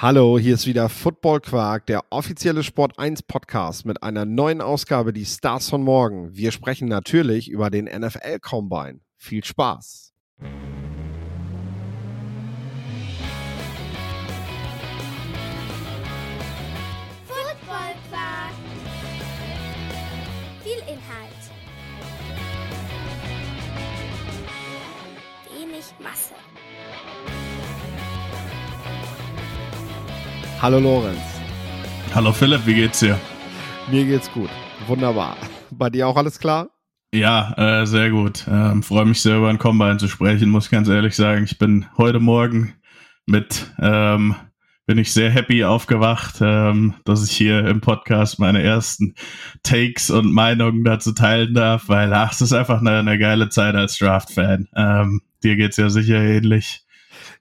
Hallo, hier ist wieder Football Quark, der offizielle Sport 1 Podcast mit einer neuen Ausgabe, die Stars von morgen. Wir sprechen natürlich über den NFL Combine. Viel Spaß! Hallo Lorenz, Hallo Philipp, wie geht's dir? mir geht's gut. Wunderbar. Bei dir auch alles klar? Ja, äh, sehr gut. Ähm, Freue mich sehr über ein Combine zu sprechen, muss ganz ehrlich sagen. Ich bin heute Morgen mit, ähm, bin ich sehr happy aufgewacht, ähm, dass ich hier im Podcast meine ersten Takes und Meinungen dazu teilen darf, weil ach, es ist einfach eine, eine geile Zeit als Draft-Fan. Ähm, dir geht's ja sicher ähnlich.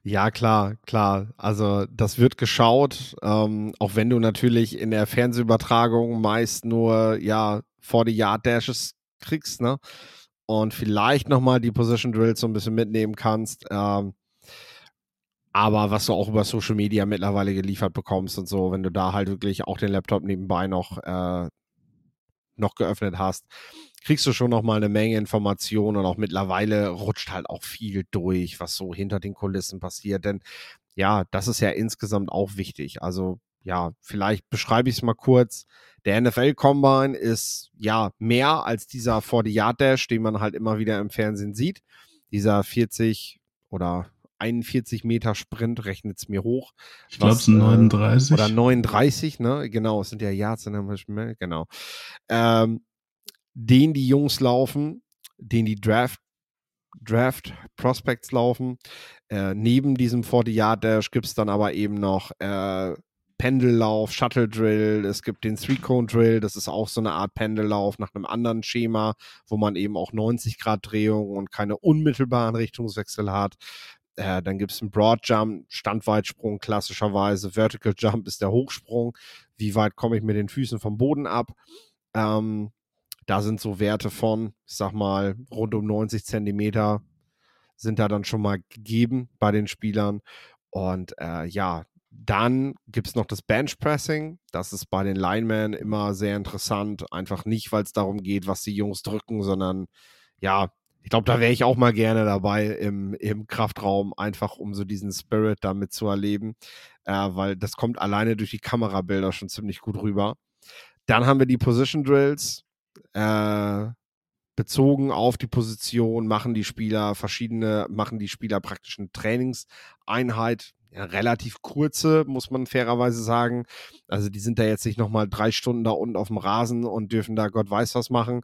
Ja, klar, klar. Also das wird geschaut, ähm, auch wenn du natürlich in der Fernsehübertragung meist nur ja vor die Yard Dashes kriegst, ne? Und vielleicht nochmal die Position Drills so ein bisschen mitnehmen kannst. Ähm, aber was du auch über Social Media mittlerweile geliefert bekommst und so, wenn du da halt wirklich auch den Laptop nebenbei noch, äh, noch geöffnet hast, kriegst du schon noch mal eine Menge Informationen und auch mittlerweile rutscht halt auch viel durch, was so hinter den Kulissen passiert. Denn ja, das ist ja insgesamt auch wichtig. Also ja, vielleicht beschreibe ich es mal kurz. Der NFL Combine ist ja mehr als dieser 40 Yard Dash, den man halt immer wieder im Fernsehen sieht. Dieser 40 oder 41 Meter Sprint rechnet es mir hoch. Ich glaube, es sind äh, 39. Oder 39, ne? Genau, es sind ja Yards, in der- genau. Ähm, den die Jungs laufen, den die Draft, Draft Prospects laufen. Äh, neben diesem 40 Yard Dash gibt es dann aber eben noch äh, Pendellauf, Shuttle Drill, es gibt den Three Cone Drill, das ist auch so eine Art Pendellauf nach einem anderen Schema, wo man eben auch 90 Grad Drehung und keine unmittelbaren Richtungswechsel hat. Äh, dann gibt es einen Broad Jump, Standweitsprung klassischerweise. Vertical Jump ist der Hochsprung. Wie weit komme ich mit den Füßen vom Boden ab? Ähm, da sind so Werte von, ich sag mal, rund um 90 Zentimeter sind da dann schon mal gegeben bei den Spielern. Und äh, ja, dann gibt es noch das Benchpressing. Das ist bei den Linemen immer sehr interessant. Einfach nicht, weil es darum geht, was die Jungs drücken, sondern ja, ich glaube, da wäre ich auch mal gerne dabei im, im Kraftraum, einfach um so diesen Spirit damit zu erleben, äh, weil das kommt alleine durch die Kamerabilder schon ziemlich gut rüber. Dann haben wir die Position Drills. Äh, bezogen auf die Position machen die Spieler verschiedene, machen die Spieler praktisch eine Trainingseinheit, ja, relativ kurze, muss man fairerweise sagen. Also die sind da jetzt nicht nochmal drei Stunden da unten auf dem Rasen und dürfen da Gott weiß was machen.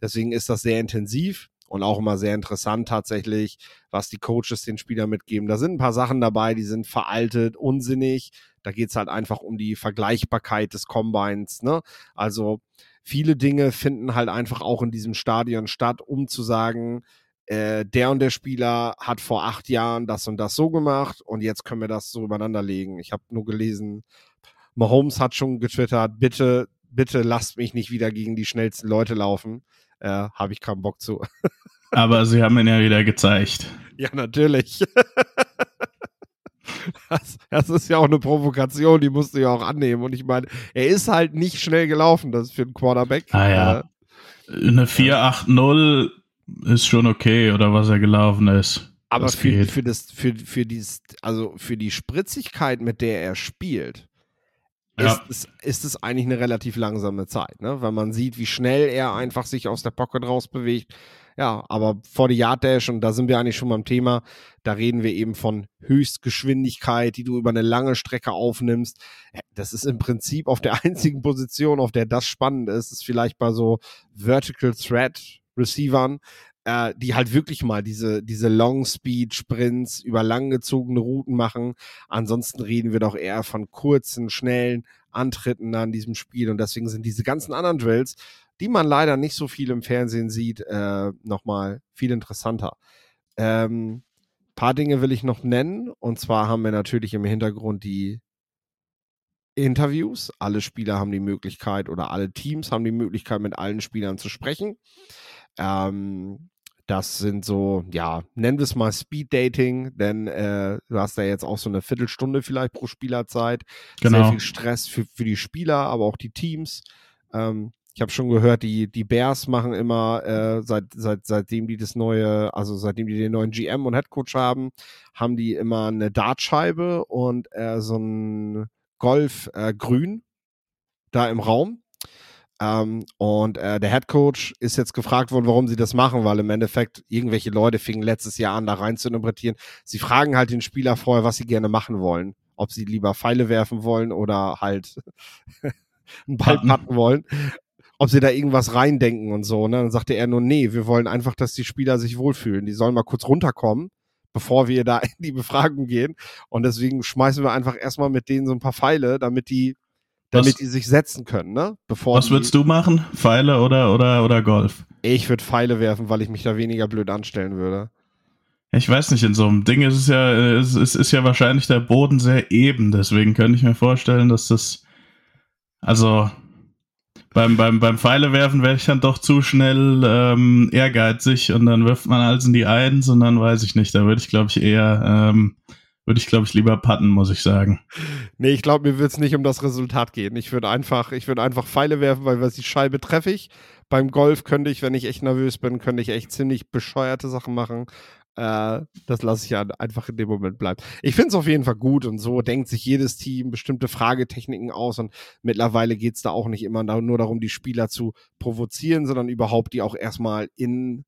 Deswegen ist das sehr intensiv und auch immer sehr interessant tatsächlich, was die Coaches den Spielern mitgeben. Da sind ein paar Sachen dabei, die sind veraltet, unsinnig. Da geht es halt einfach um die Vergleichbarkeit des Combines. Ne? Also viele Dinge finden halt einfach auch in diesem Stadion statt, um zu sagen, äh, der und der Spieler hat vor acht Jahren das und das so gemacht und jetzt können wir das so übereinander legen. Ich habe nur gelesen, Mahomes hat schon getwittert, bitte, bitte lasst mich nicht wieder gegen die schnellsten Leute laufen. Äh, habe ich keinen Bock zu. Aber sie haben ihn ja wieder gezeigt. ja, natürlich. Das, das ist ja auch eine Provokation, die musst du ja auch annehmen. Und ich meine, er ist halt nicht schnell gelaufen, das ist für einen Quarterback. Ah ja. Äh, Eine 4-8-0 ist schon okay, oder was er gelaufen ist. Aber für, für das, für, für dieses, also für die Spritzigkeit, mit der er spielt, Ja. ist, es, ist es eigentlich eine relativ langsame Zeit, ne? Weil man sieht, wie schnell er einfach sich aus der Pocket rausbewegt. Ja, aber vor die Yard Dash, und da sind wir eigentlich schon beim Thema, da reden wir eben von Höchstgeschwindigkeit, die du über eine lange Strecke aufnimmst. Das ist im Prinzip auf der einzigen Position, auf der das spannend ist, ist vielleicht bei so Vertical Thread Receivern, äh, die halt wirklich mal diese, diese Long Speed Sprints über langgezogene Routen machen. Ansonsten reden wir doch eher von kurzen, schnellen Antritten an diesem Spiel. Und deswegen sind diese ganzen anderen Drills, die man leider nicht so viel im Fernsehen sieht, äh, nochmal viel interessanter. Ähm, paar Dinge will ich noch nennen. Und zwar haben wir natürlich im Hintergrund die Interviews. Alle Spieler haben die Möglichkeit oder alle Teams haben die Möglichkeit, mit allen Spielern zu sprechen. Ähm, das sind so, ja, nennen wir es mal Speed Dating, denn äh, du hast da jetzt auch so eine Viertelstunde vielleicht pro Spielerzeit. Genau. Sehr viel Stress für, für die Spieler, aber auch die Teams. Ähm, ich habe schon gehört, die, die Bears machen immer, äh, seit, seit, seitdem die das neue, also seitdem die den neuen GM und Headcoach haben, haben die immer eine Dartscheibe und äh, so ein Golf äh, grün da im Raum. Ähm, und äh, der Head Coach ist jetzt gefragt worden, warum sie das machen, weil im Endeffekt irgendwelche Leute fingen letztes Jahr an, da rein zu interpretieren. Sie fragen halt den Spieler vorher, was sie gerne machen wollen. Ob sie lieber Pfeile werfen wollen oder halt einen Ball patten wollen. Ob sie da irgendwas reindenken und so. Ne? Dann sagte er nur, nee, wir wollen einfach, dass die Spieler sich wohlfühlen. Die sollen mal kurz runterkommen, bevor wir da in die Befragung gehen. Und deswegen schmeißen wir einfach erstmal mit denen so ein paar Pfeile, damit die damit Was- die sich setzen können, ne? Bevor Was würdest du machen? Pfeile oder, oder, oder Golf? Ich würde Pfeile werfen, weil ich mich da weniger blöd anstellen würde. Ich weiß nicht, in so einem Ding ist es ja, es, es ist ja wahrscheinlich der Boden sehr eben, deswegen könnte ich mir vorstellen, dass das, also beim, beim, beim Pfeilewerfen wäre ich dann doch zu schnell ähm, ehrgeizig und dann wirft man alles in die Eins und dann weiß ich nicht, da würde ich glaube ich eher, ähm, würde ich glaube ich lieber putten, muss ich sagen. Nee, ich glaube, mir wird es nicht um das Resultat gehen. Ich würde einfach, ich würde einfach Pfeile werfen, weil was die Scheibe treffe ich. Beim Golf könnte ich, wenn ich echt nervös bin, könnte ich echt ziemlich bescheuerte Sachen machen. Äh, das lasse ich ja einfach in dem Moment bleiben. Ich finde es auf jeden Fall gut und so denkt sich jedes Team bestimmte Fragetechniken aus und mittlerweile geht es da auch nicht immer nur darum, die Spieler zu provozieren, sondern überhaupt die auch erstmal in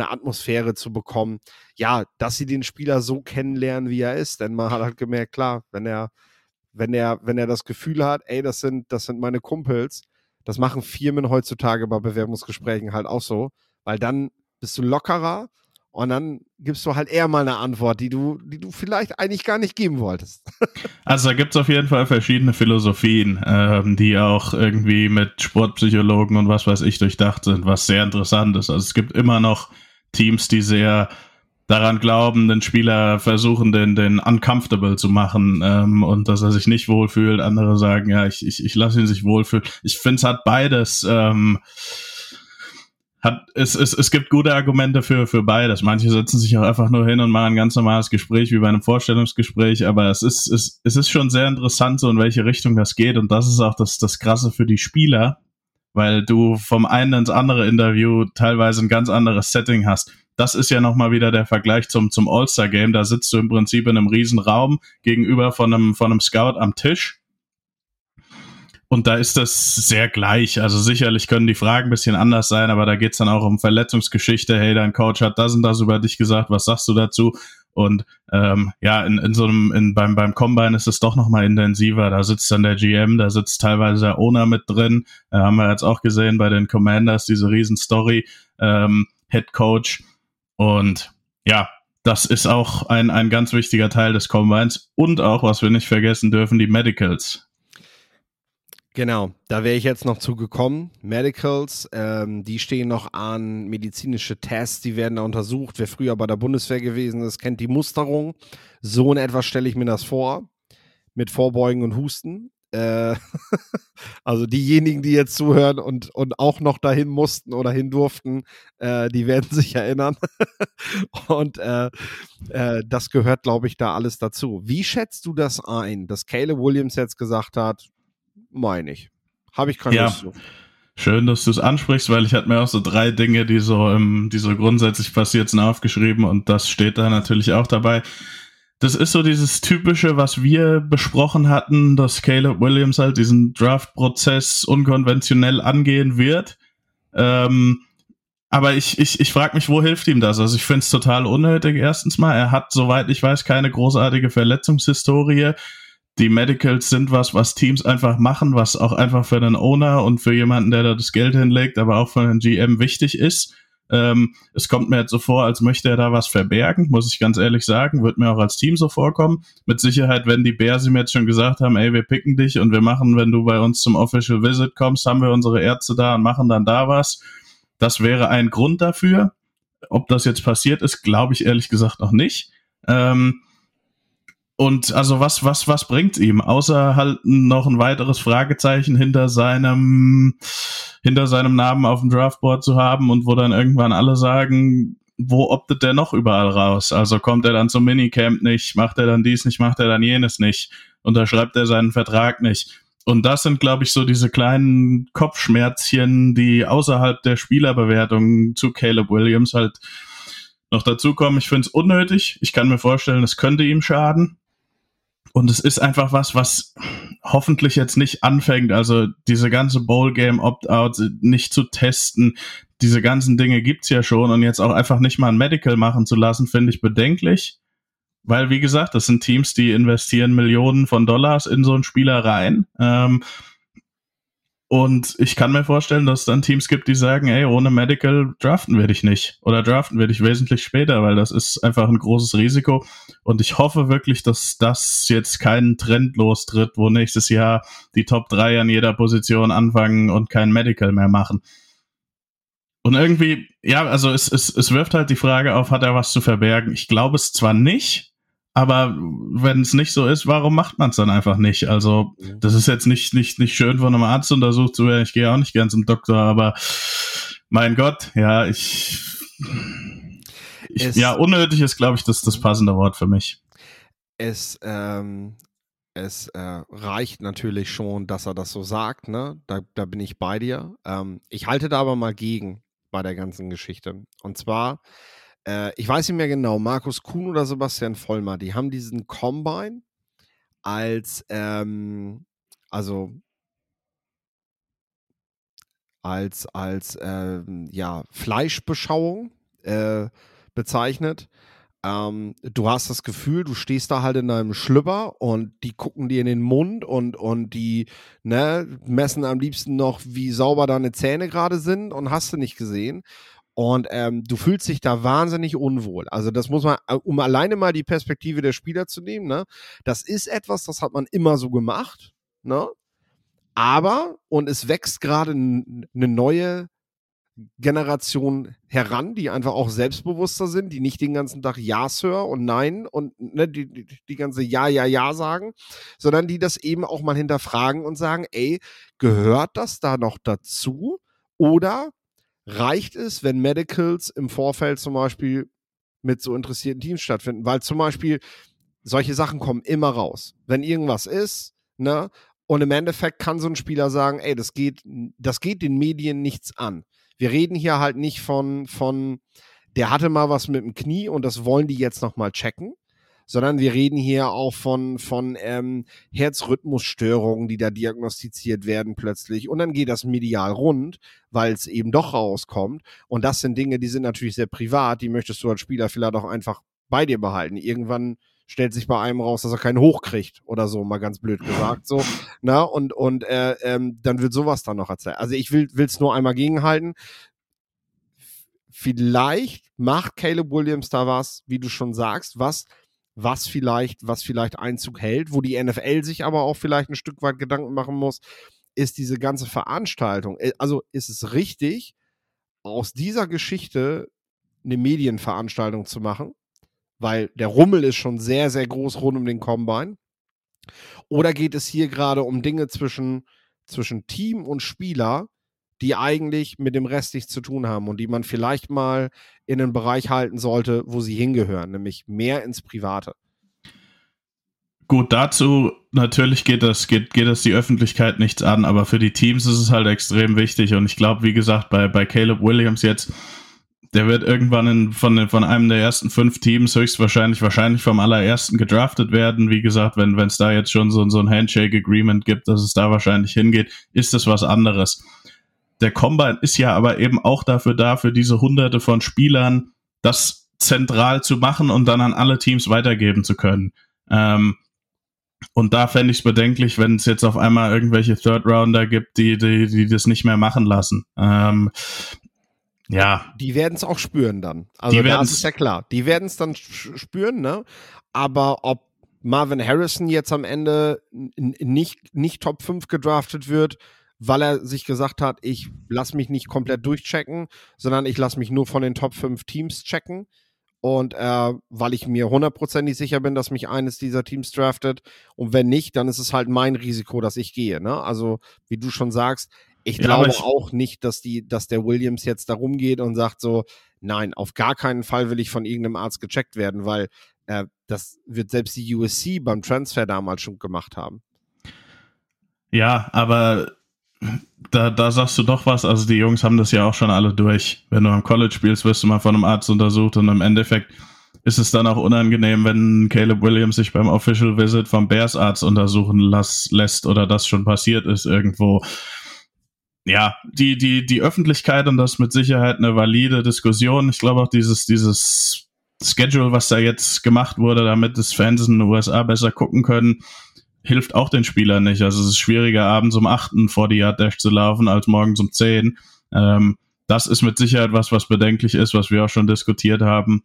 eine Atmosphäre zu bekommen. Ja, dass sie den Spieler so kennenlernen, wie er ist. Denn man hat halt gemerkt, klar, wenn er, wenn er, wenn er das Gefühl hat, ey, das sind, das sind meine Kumpels, das machen Firmen heutzutage bei Bewerbungsgesprächen halt auch so, weil dann bist du lockerer und dann gibst du halt eher mal eine Antwort, die du, die du vielleicht eigentlich gar nicht geben wolltest. Also da gibt es auf jeden Fall verschiedene Philosophien, ähm, die auch irgendwie mit Sportpsychologen und was weiß ich durchdacht sind, was sehr interessant ist. Also es gibt immer noch Teams, die sehr daran glauben, den Spieler versuchen, den, den uncomfortable zu machen ähm, und dass er sich nicht wohlfühlt. Andere sagen, ja, ich, ich, ich lasse ihn sich wohlfühlen. Ich finde, es hat beides. Ähm, hat, es, es, es gibt gute Argumente für, für beides. Manche setzen sich auch einfach nur hin und machen ein ganz normales Gespräch wie bei einem Vorstellungsgespräch, aber es ist, es, es ist schon sehr interessant, so in welche Richtung das geht. Und das ist auch das, das Krasse für die Spieler, weil du vom einen ins andere Interview teilweise ein ganz anderes Setting hast. Das ist ja nochmal wieder der Vergleich zum, zum All-Star-Game. Da sitzt du im Prinzip in einem riesen Raum gegenüber von einem, von einem Scout am Tisch. Und da ist das sehr gleich. Also sicherlich können die Fragen ein bisschen anders sein, aber da geht's dann auch um Verletzungsgeschichte. Hey, dein Coach hat das und das über dich gesagt, was sagst du dazu? Und ähm, ja, in, in so einem, in, beim, beim Combine ist es doch nochmal intensiver. Da sitzt dann der GM, da sitzt teilweise der Owner mit drin. Äh, haben wir jetzt auch gesehen bei den Commanders, diese Riesenstory, ähm, Head Coach. Und ja, das ist auch ein, ein ganz wichtiger Teil des Combines. Und auch, was wir nicht vergessen dürfen, die Medicals. Genau, da wäre ich jetzt noch zugekommen. Medicals, ähm, die stehen noch an medizinische Tests, die werden da untersucht. Wer früher bei der Bundeswehr gewesen ist, kennt die Musterung. So in etwa stelle ich mir das vor. Mit Vorbeugen und Husten. Äh, also diejenigen, die jetzt zuhören und, und auch noch dahin mussten oder hin durften, äh, die werden sich erinnern. und äh, äh, das gehört, glaube ich, da alles dazu. Wie schätzt du das ein, dass Caleb Williams jetzt gesagt hat, meine ich. Habe ich keine Ja. Lust zu. Schön, dass du es ansprichst, weil ich hatte mir auch so drei Dinge, die so, ähm, die so grundsätzlich passiert sind, aufgeschrieben und das steht da natürlich auch dabei. Das ist so dieses typische, was wir besprochen hatten, dass Caleb Williams halt diesen Draft-Prozess unkonventionell angehen wird. Ähm, aber ich, ich, ich frage mich, wo hilft ihm das? Also ich finde es total unnötig. Erstens mal, er hat, soweit ich weiß, keine großartige Verletzungshistorie. Die Medicals sind was, was Teams einfach machen, was auch einfach für den Owner und für jemanden, der da das Geld hinlegt, aber auch für den GM wichtig ist. Ähm, es kommt mir jetzt so vor, als möchte er da was verbergen, muss ich ganz ehrlich sagen. Wird mir auch als Team so vorkommen. Mit Sicherheit, wenn die Bears ihm jetzt schon gesagt haben, ey, wir picken dich und wir machen, wenn du bei uns zum Official Visit kommst, haben wir unsere Ärzte da und machen dann da was. Das wäre ein Grund dafür. Ob das jetzt passiert ist, glaube ich ehrlich gesagt noch nicht. Ähm, und also was, was, was bringt ihm? Außer halt noch ein weiteres Fragezeichen hinter seinem, hinter seinem Namen auf dem Draftboard zu haben und wo dann irgendwann alle sagen, wo optet der noch überall raus? Also kommt er dann zum Minicamp nicht, macht er dann dies nicht, macht er dann jenes nicht, unterschreibt er seinen Vertrag nicht. Und das sind, glaube ich, so diese kleinen Kopfschmerzchen, die außerhalb der Spielerbewertung zu Caleb Williams halt noch dazukommen. Ich finde es unnötig. Ich kann mir vorstellen, es könnte ihm schaden. Und es ist einfach was, was hoffentlich jetzt nicht anfängt. Also diese ganze Bowl-Game Opt-out nicht zu testen, diese ganzen Dinge gibt's ja schon und jetzt auch einfach nicht mal ein Medical machen zu lassen, finde ich bedenklich. Weil, wie gesagt, das sind Teams, die investieren Millionen von Dollars in so einen Spieler rein. Ähm, und ich kann mir vorstellen, dass es dann Teams gibt, die sagen, ey, ohne Medical draften wir dich nicht. Oder draften wir dich wesentlich später, weil das ist einfach ein großes Risiko. Und ich hoffe wirklich, dass das jetzt keinen Trend lostritt, wo nächstes Jahr die Top 3 an jeder Position anfangen und kein Medical mehr machen. Und irgendwie, ja, also es, es, es wirft halt die Frage auf, hat er was zu verbergen? Ich glaube es zwar nicht, aber wenn es nicht so ist, warum macht man es dann einfach nicht? Also, mhm. das ist jetzt nicht, nicht, nicht schön von einem Arzt untersucht zu werden. Ich gehe auch nicht gern zum Doktor, aber mein Gott, ja, ich. ich ja, unnötig ist, glaube ich, das, das passende Wort für mich. Es, ähm, es äh, reicht natürlich schon, dass er das so sagt, ne? Da, da bin ich bei dir. Ähm, ich halte da aber mal gegen bei der ganzen Geschichte. Und zwar äh, ich weiß nicht mehr genau, Markus Kuhn oder Sebastian Vollmer, die haben diesen Combine als, ähm, also als, als ähm, ja, Fleischbeschauung äh, bezeichnet. Ähm, du hast das Gefühl, du stehst da halt in deinem Schlüpper und die gucken dir in den Mund und, und die ne, messen am liebsten noch, wie sauber deine Zähne gerade sind und hast du nicht gesehen. Und ähm, du fühlst dich da wahnsinnig unwohl. Also das muss man, äh, um alleine mal die Perspektive der Spieler zu nehmen, ne? Das ist etwas, das hat man immer so gemacht, ne? Aber, und es wächst gerade eine neue Generation heran, die einfach auch selbstbewusster sind, die nicht den ganzen Tag Ja, Sir und Nein und ne, die, die, die ganze Ja, Ja, Ja sagen, sondern die das eben auch mal hinterfragen und sagen, ey, gehört das da noch dazu? Oder reicht es, wenn Medicals im Vorfeld zum Beispiel mit so interessierten Teams stattfinden, weil zum Beispiel solche Sachen kommen immer raus. Wenn irgendwas ist, ne, und im Endeffekt kann so ein Spieler sagen, ey, das geht, das geht den Medien nichts an. Wir reden hier halt nicht von, von, der hatte mal was mit dem Knie und das wollen die jetzt nochmal checken, sondern wir reden hier auch von, von ähm, Herzrhythmusstörungen, die da diagnostiziert werden plötzlich. Und dann geht das medial rund, weil es eben doch rauskommt. Und das sind Dinge, die sind natürlich sehr privat, die möchtest du als Spieler vielleicht auch einfach bei dir behalten. Irgendwann stellt sich bei einem raus, dass er keinen hochkriegt oder so, mal ganz blöd gesagt. So, na, und, und äh, ähm, dann wird sowas dann noch erzählt. Also ich will es nur einmal gegenhalten. Vielleicht macht Caleb Williams da was, wie du schon sagst, was was vielleicht, was vielleicht Einzug hält, wo die NFL sich aber auch vielleicht ein Stück weit Gedanken machen muss, ist diese ganze Veranstaltung. Äh, also ist es richtig, aus dieser Geschichte eine Medienveranstaltung zu machen, weil der Rummel ist schon sehr, sehr groß rund um den Combine. Oder geht es hier gerade um Dinge zwischen, zwischen Team und Spieler, die eigentlich mit dem Rest nichts zu tun haben und die man vielleicht mal in einen Bereich halten sollte, wo sie hingehören, nämlich mehr ins Private. Gut, dazu natürlich geht das, geht, geht das die Öffentlichkeit nichts an, aber für die Teams ist es halt extrem wichtig. Und ich glaube, wie gesagt, bei, bei Caleb Williams jetzt, der wird irgendwann in, von, von einem der ersten fünf Teams höchstwahrscheinlich, wahrscheinlich vom allerersten gedraftet werden. Wie gesagt, wenn es da jetzt schon so, so ein Handshake-Agreement gibt, dass es da wahrscheinlich hingeht, ist das was anderes der Combine ist ja aber eben auch dafür da, für diese hunderte von Spielern das zentral zu machen und dann an alle Teams weitergeben zu können. Ähm, und da fände ich es bedenklich, wenn es jetzt auf einmal irgendwelche Third Rounder gibt, die, die, die das nicht mehr machen lassen. Ähm, ja. Die werden es auch spüren dann. Also das ist ja klar. Die werden es dann spüren, ne? Aber ob Marvin Harrison jetzt am Ende nicht, nicht Top 5 gedraftet wird, weil er sich gesagt hat, ich lasse mich nicht komplett durchchecken, sondern ich lasse mich nur von den Top 5 Teams checken. Und äh, weil ich mir hundertprozentig sicher bin, dass mich eines dieser Teams draftet. Und wenn nicht, dann ist es halt mein Risiko, dass ich gehe. Ne? Also, wie du schon sagst, Ich Ja, glaube ich- auch nicht, dass die, dass der Williams jetzt darum geht und sagt so, nein, auf gar keinen Fall will ich von irgendeinem Arzt gecheckt werden, weil äh, das wird selbst die USC beim Transfer damals schon gemacht haben. Ja, aber da, da sagst du doch was. Also die Jungs haben das ja auch schon alle durch. Wenn du am College spielst, wirst du mal von einem Arzt untersucht und im Endeffekt ist es dann auch unangenehm, wenn Caleb Williams sich beim Official Visit vom Bears Arzt untersuchen lass, lässt oder das schon passiert ist irgendwo. Ja, die, die, die Öffentlichkeit und das mit Sicherheit eine valide Diskussion. Ich glaube auch dieses, dieses Schedule, was da jetzt gemacht wurde, damit das Fans in den USA besser gucken können, hilft auch den Spielern nicht. Also es ist schwieriger, abends um 8 vor die Yard Dash zu laufen, als morgens um 10. Ähm, das ist mit Sicherheit was, was bedenklich ist, was wir auch schon diskutiert haben.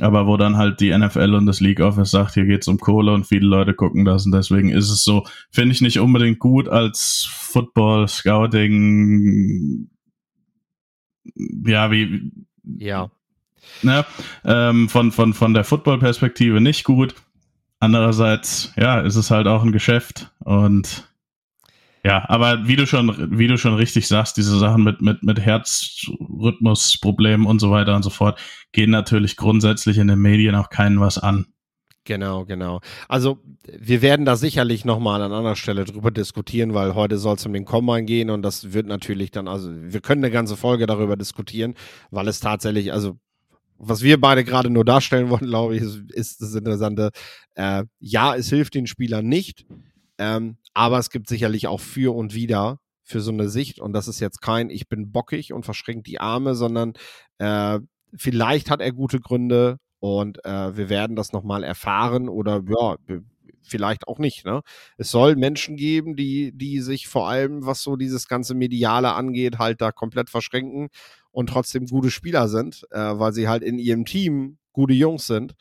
Aber wo dann halt die NFL und das League Office sagt, hier geht's um Kohle und viele Leute gucken das und deswegen ist es so, finde ich nicht unbedingt gut als Football Scouting, ja, wie, Ja. ne, ähm, von, von, von der Football-Perspektive nicht gut. Andererseits, ja, ist es halt auch ein Geschäft und ja, aber wie du schon, wie du schon richtig sagst, diese Sachen mit, mit, mit Herzrhythmusproblemen und so weiter und so fort gehen natürlich grundsätzlich in den Medien auch keinen was an. Genau, genau. Also wir werden da sicherlich nochmal an anderer Stelle drüber diskutieren, weil heute soll es um den Combine gehen und das wird natürlich dann, also wir können eine ganze Folge darüber diskutieren, weil es tatsächlich, also was wir beide gerade nur darstellen wollen, glaube ich, ist, ist das Interessante. Äh, ja, es hilft den Spielern nicht, ähm, aber es gibt sicherlich auch für und wieder für so eine Sicht und das ist jetzt kein, ich bin bockig und verschränkt die Arme, sondern äh, vielleicht hat er gute Gründe und äh, wir werden das nochmal erfahren oder ja, vielleicht auch nicht. Ne? Es soll Menschen geben, die, die sich vor allem, was so dieses ganze Mediale angeht, halt da komplett verschränken und trotzdem gute Spieler sind, äh, weil sie halt in ihrem Team gute Jungs sind.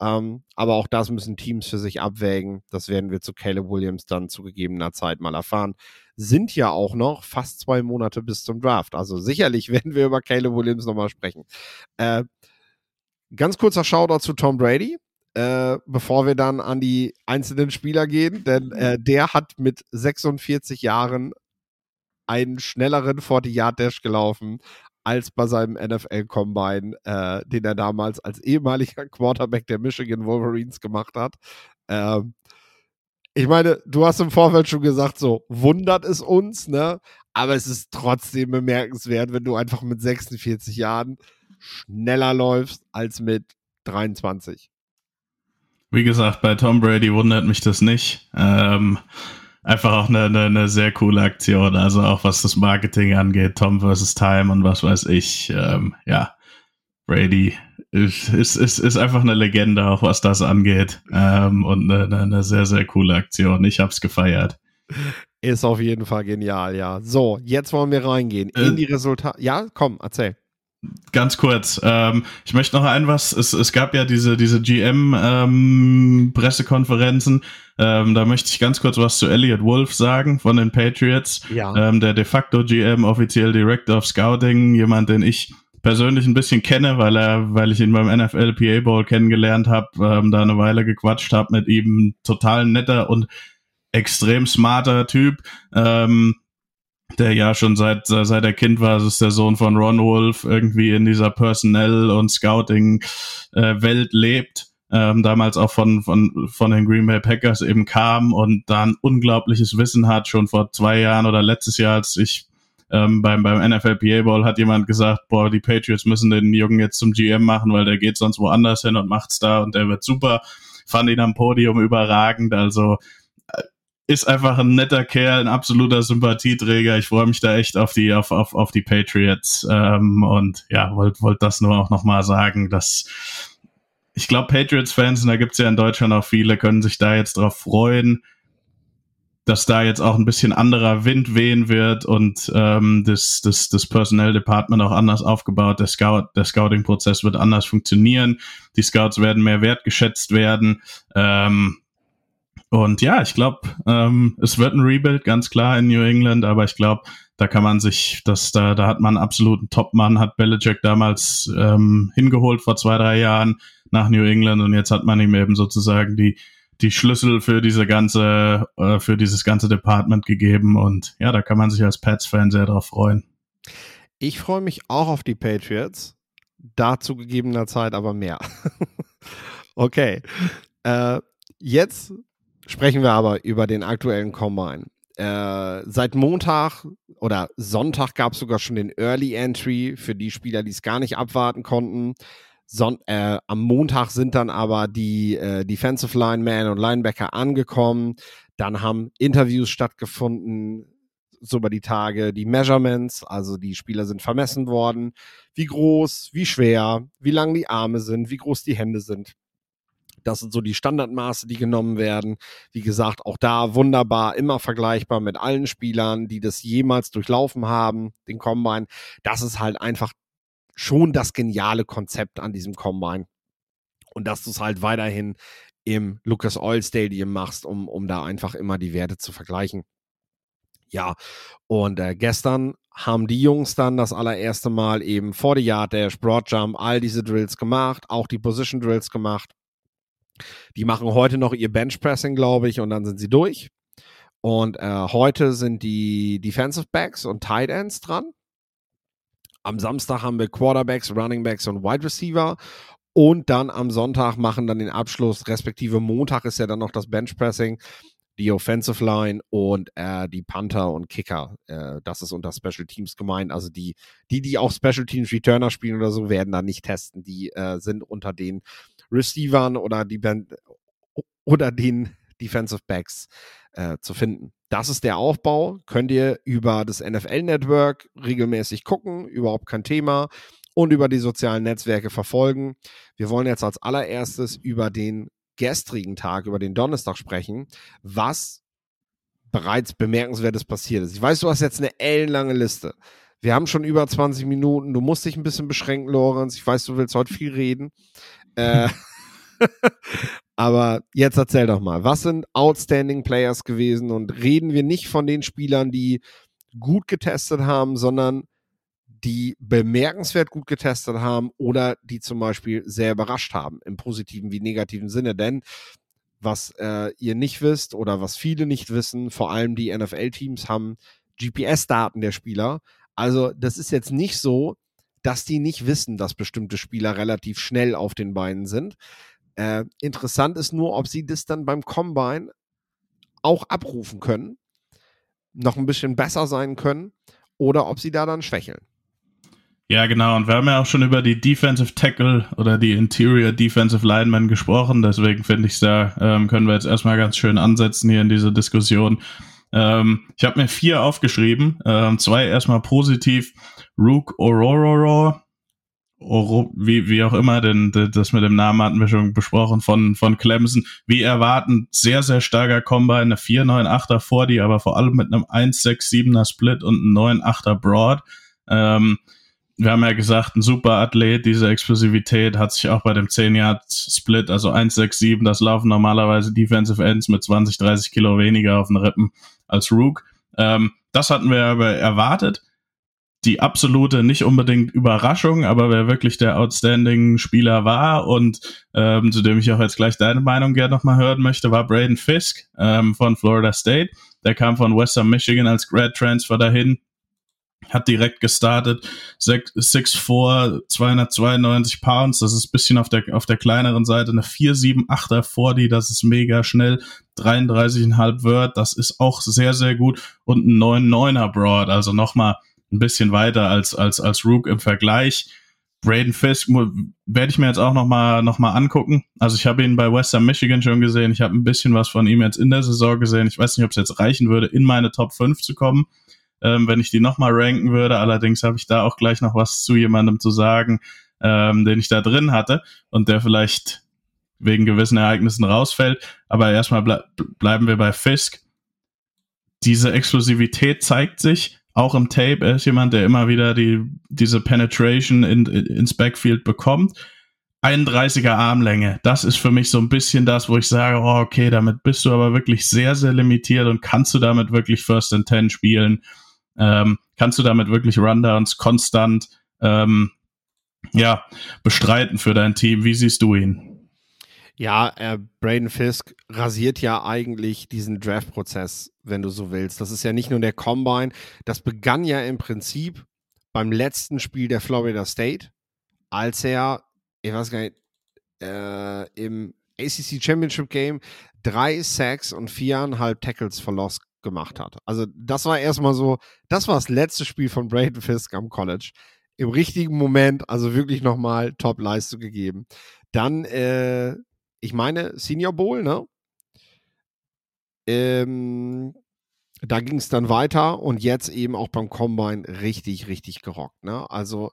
Ähm, aber auch das müssen Teams für sich abwägen. Das werden wir zu Caleb Williams dann zu gegebener Zeit mal erfahren. Sind ja auch noch fast zwei Monate bis zum Draft. Also sicherlich werden wir über Caleb Williams nochmal sprechen. Äh, ganz kurzer Shoutout zu Tom Brady, äh, bevor wir dann an die einzelnen Spieler gehen, denn äh, der hat mit 46 Jahren einen schnelleren 40-Yard-Dash gelaufen als bei seinem NFL-Combine, äh, den er damals als ehemaliger Quarterback der Michigan Wolverines gemacht hat. Ähm, ich meine, du hast im Vorfeld schon gesagt, so wundert es uns, ne? Aber es ist trotzdem bemerkenswert, wenn du einfach mit 46 Jahren schneller läufst als mit 23. Wie gesagt, bei Tom Brady wundert mich das nicht. Ähm, einfach auch eine, eine, eine sehr coole Aktion. Also auch was das Marketing angeht, Tom versus Time und was weiß ich. Ähm, ja, Brady ist, ist, ist, ist einfach eine Legende, auch was das angeht. Ähm, und eine, eine, sehr, sehr coole Aktion. Ich hab's gefeiert. Ist auf jeden Fall genial, ja. So, jetzt wollen wir reingehen in Äh, die Resultate. Ja, komm, erzähl. Ganz kurz, ähm, ich möchte noch ein was, es, es gab ja diese, diese GM-Pressekonferenzen, ähm, da möchte ich ganz kurz was zu Elliot Wolf sagen von den Patriots, Ja. ähm, der de facto GM, offiziell Director of Scouting, jemand, den ich persönlich ein bisschen kenne, weil er, weil ich ihn beim NFL PA Bowl kennengelernt habe, ähm, da eine Weile gequatscht habe mit ihm, total netter und extrem smarter Typ. Ähm, der ja schon seit seit er Kind war, es ist der Sohn von Ron Wolf, irgendwie in dieser Personnel- und Scouting-Welt lebt. Ähm, damals auch von, von, von den Green Bay Packers eben kam und da ein unglaubliches Wissen hat, schon vor zwei Jahren oder letztes Jahr, als ich ähm, beim, beim NFLPA Bowl hat jemand gesagt, boah, die Patriots müssen den Jungen jetzt zum GM machen, weil der geht sonst woanders hin und macht's da und der wird super. Fand ihn am Podium überragend, also ist einfach ein netter Kerl, ein absoluter Sympathieträger. Ich freue mich da echt auf die, auf, auf, auf die Patriots. Ähm, und ja, wollte wollt das nur auch nochmal sagen, dass ich glaube, Patriots-Fans, und da gibt's ja in Deutschland auch viele, können sich da jetzt drauf freuen, dass da jetzt auch ein bisschen anderer Wind wehen wird und ähm, das, das, das Personnel Department auch anders aufgebaut. Der Scout, der Scouting-Prozess wird anders funktionieren. Die Scouts werden mehr wertgeschätzt werden. Ähm, und ja, ich glaube, ähm, es wird ein Rebuild, ganz klar in New England, aber ich glaube, da kann man sich, das, da, da hat man einen absoluten Top-Mann, hat Belichick damals ähm, hingeholt vor zwei, drei Jahren nach New England und jetzt hat man ihm eben sozusagen die, die Schlüssel für diese ganze, äh, für dieses ganze Department gegeben und ja, da kann man sich als Pats-Fan sehr drauf freuen. Ich freue mich auch auf die Patriots. Dazu gegebener Zeit aber mehr. okay. Äh, jetzt sprechen wir aber über den aktuellen Combine. Äh, seit Montag oder Sonntag gab es sogar schon den Early Entry für die Spieler, die es gar nicht abwarten konnten. Son äh, am Montag sind dann aber die äh, Defensive Linemen und Linebacker angekommen. Dann haben Interviews stattgefunden, so über die Tage, die Measurements, also die Spieler sind vermessen worden, wie groß, wie schwer, wie lang die Arme sind, wie groß die Hände sind. Das sind so die Standardmaße, die genommen werden. Wie gesagt, auch da wunderbar, immer vergleichbar mit allen Spielern, die das jemals durchlaufen haben, den Combine. Das ist halt einfach schon das geniale Konzept an diesem Combine. Und dass du es halt weiterhin im Lucas Oil Stadium machst, um, um da einfach immer die Werte zu vergleichen. Ja, und äh, gestern haben die Jungs dann das allererste Mal eben vor der Yard Dash, Broad Jump, all diese Drills gemacht, auch die Position Drills gemacht. Die machen heute noch ihr Bench Pressing, glaube ich, und dann sind sie durch. Und äh, heute sind die Defensive Backs und Tight Ends dran. Am Samstag haben wir Quarterbacks, Running Backs und Wide Receiver. Und dann am Sonntag machen dann den Abschluss, respektive Montag ist ja dann noch das Benchpressing, die Offensive Line und äh, die Panther und Kicker. Äh, das ist unter Special Teams gemeint. Also die, die, die auch Special Teams Returner spielen oder so, werden da nicht testen. Die äh, sind unter den Receivern oder die oder den Defensive Backs äh, zu finden. Das ist der Aufbau. Könnt ihr über das NFL-Network regelmäßig gucken, überhaupt kein Thema. Und über die sozialen Netzwerke verfolgen. Wir wollen jetzt als allererstes über den gestrigen Tag, über den Donnerstag sprechen, was bereits bemerkenswertes passiert ist. Ich weiß, du hast jetzt eine ellenlange Liste. Wir haben schon über 20 Minuten. Du musst dich ein bisschen beschränken, Lorenz. Ich weiß, du willst heute viel reden. Äh, Aber jetzt erzähl doch mal, was sind Outstanding Players gewesen und reden wir nicht von den Spielern, die gut getestet haben, sondern die bemerkenswert gut getestet haben oder die zum Beispiel sehr überrascht haben, im positiven wie negativen Sinne. Denn was äh, ihr nicht wisst oder was viele nicht wissen, vor allem die NFL-Teams haben GPS-Daten der Spieler. Also das ist jetzt nicht so, dass die nicht wissen, dass bestimmte Spieler relativ schnell auf den Beinen sind. Äh, interessant ist nur, ob sie das dann beim Combine auch abrufen können, noch ein bisschen besser sein können oder ob sie da dann schwächeln. Ja, genau. Und wir haben ja auch schon über die Defensive Tackle oder die Interior Defensive Linemen gesprochen. Deswegen finde ich, da ähm, können wir jetzt erstmal ganz schön ansetzen hier in dieser Diskussion. Ähm, ich habe mir vier aufgeschrieben. Ähm, zwei erstmal positiv. Rook Aurora wie, wie auch immer, denn das mit dem Namen hatten wir schon besprochen von, von Clemson. Wie erwarten, sehr, sehr starker Combine, eine 4-9-8er 40, aber vor allem mit einem 1-6-7er Split und einem 9-8er Broad. Ähm, wir haben ja gesagt, ein super Athlet, diese Explosivität hat sich auch bei dem 10-Yard-Split, also 1-6-7, das laufen normalerweise Defensive Ends mit 20, 30 Kilo weniger auf den Rippen als Rook. Ähm, das hatten wir aber erwartet die absolute, nicht unbedingt Überraschung, aber wer wirklich der outstanding Spieler war und ähm, zu dem ich auch jetzt gleich deine Meinung gerne nochmal hören möchte, war Braden Fisk ähm, von Florida State. Der kam von Western Michigan als Grad Transfer dahin, hat direkt gestartet, 6'4, 292 Pounds, das ist bisschen auf der, auf der kleineren Seite, eine 478er 40, das ist mega schnell, 33,5 Word, das ist auch sehr, sehr gut und ein 9,9er Broad, also nochmal ein bisschen weiter als, als, als Rook im Vergleich. Braden Fisk werde ich mir jetzt auch nochmal noch mal angucken. Also ich habe ihn bei Western Michigan schon gesehen. Ich habe ein bisschen was von ihm jetzt in der Saison gesehen. Ich weiß nicht, ob es jetzt reichen würde, in meine Top 5 zu kommen, ähm, wenn ich die nochmal ranken würde. Allerdings habe ich da auch gleich noch was zu jemandem zu sagen, ähm, den ich da drin hatte und der vielleicht wegen gewissen Ereignissen rausfällt. Aber erstmal ble bleiben wir bei Fisk. Diese Exklusivität zeigt sich auch im Tape. Er ist jemand, der immer wieder die, diese Penetration in, ins Backfield bekommt. 31er Armlänge, das ist für mich so ein bisschen das, wo ich sage, oh, okay, damit bist du aber wirklich sehr, sehr limitiert und kannst du damit wirklich First and Ten spielen? Ähm, kannst du damit wirklich Rundowns konstant ähm, ja, bestreiten für dein Team? Wie siehst du ihn? Ja, äh, Braden Fisk rasiert ja eigentlich diesen Draft-Prozess, wenn du so willst. Das ist ja nicht nur der Combine. Das begann ja im Prinzip beim letzten Spiel der Florida State, als er, ich weiß gar nicht, äh, im ACC Championship Game drei Sacks und viereinhalb Tackles verlost gemacht hat. Also das war erstmal so, das war das letzte Spiel von Braden Fisk am College. Im richtigen Moment, also wirklich nochmal Top-Leistung gegeben. Dann äh, ich meine, Senior Bowl, ne? Ähm, da ging es dann weiter und jetzt eben auch beim Combine richtig, richtig gerockt. Ne? Also,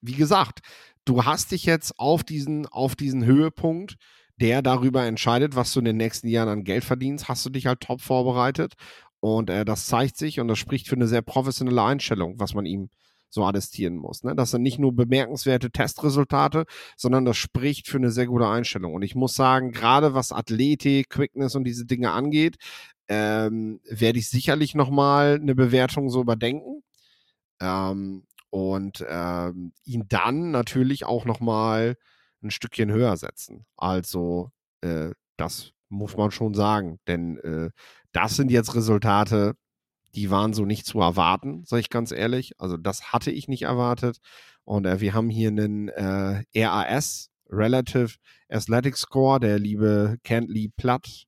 wie gesagt, du hast dich jetzt auf diesen, auf diesen Höhepunkt, der darüber entscheidet, was du in den nächsten Jahren an Geld verdienst, hast du dich halt top vorbereitet. Und äh, das zeigt sich und das spricht für eine sehr professionelle Einstellung, was man ihm so attestieren muss. Ne? Das sind nicht nur bemerkenswerte Testresultate, sondern das spricht für eine sehr gute Einstellung. Und ich muss sagen, gerade was Athletik, Quickness und diese Dinge angeht, ähm, werde ich sicherlich nochmal eine Bewertung so überdenken. Ähm, und ähm, ihn dann natürlich auch nochmal ein Stückchen höher setzen. Also äh, das muss man schon sagen, denn äh, das sind jetzt Resultate, die waren so nicht zu erwarten, sage ich ganz ehrlich. Also das hatte ich nicht erwartet. Und äh, wir haben hier einen äh, RAS, Relative Athletic Score, der liebe Kentley Platt.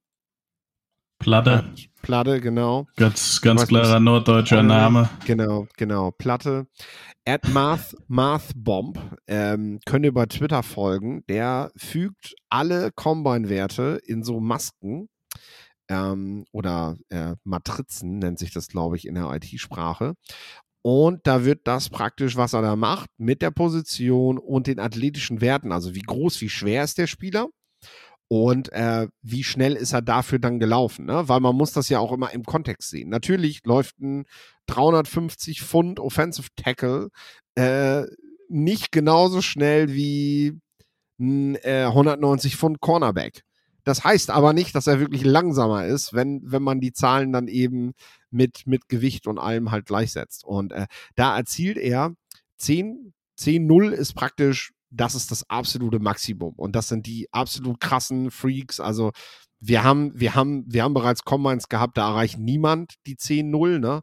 Platte. Platte, genau. Ganz, ganz klarer nicht, norddeutscher Platte, Name. Genau, genau. Platte. At Math, Math Bomb. Ähm, könnt ihr bei Twitter folgen. Der fügt alle Combine-Werte in so Masken ähm, oder äh, Matrizen nennt sich das, glaube ich, in der IT-Sprache. Und da wird das praktisch, was er da macht, mit der Position und den athletischen Werten, also wie groß, wie schwer ist der Spieler und äh, wie schnell ist er dafür dann gelaufen, ne? weil man muss das ja auch immer im Kontext sehen. Natürlich läuft ein 350 Pfund Offensive Tackle äh, nicht genauso schnell wie ein äh, 190 Pfund Cornerback. Das heißt aber nicht, dass er wirklich langsamer ist, wenn, wenn man die Zahlen dann eben mit, mit Gewicht und allem halt gleichsetzt. Und äh, da erzielt er 10, 10-0 ist praktisch, das ist das absolute Maximum. Und das sind die absolut krassen Freaks. Also wir haben, wir haben, wir haben bereits Combines gehabt, da erreicht niemand die 10-0, ne?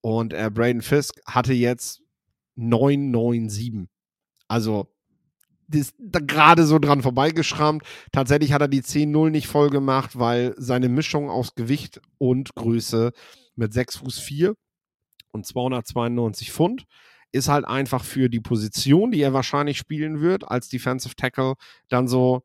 Und äh, Braden Fisk hatte jetzt 9-9-7. Also da gerade so dran vorbeigeschrammt. Tatsächlich hat er die 10-0 nicht voll gemacht, weil seine Mischung aus Gewicht und Größe mit 6 Fuß 4 und 292 Pfund ist halt einfach für die Position, die er wahrscheinlich spielen wird, als Defensive Tackle, dann so,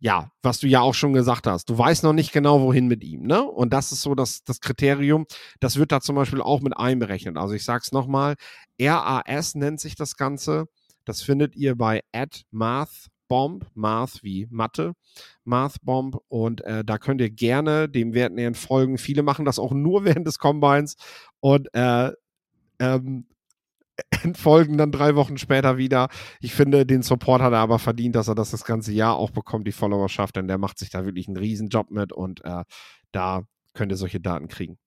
ja, was du ja auch schon gesagt hast. Du weißt noch nicht genau, wohin mit ihm, ne? Und das ist so das, das Kriterium. Das wird da zum Beispiel auch mit einberechnet. Also ich sag's nochmal, RAS nennt sich das Ganze. Das findet ihr bei mathbomb, math wie Mathe, mathbomb und äh, da könnt ihr gerne dem Wert nähern folgen. Viele machen das auch nur während des Combines und äh, ähm, folgen dann drei Wochen später wieder. Ich finde, den Support hat er aber verdient, dass er das das ganze Jahr auch bekommt, die Followerschaft, denn der macht sich da wirklich einen Riesenjob mit und äh, da könnt ihr solche Daten kriegen.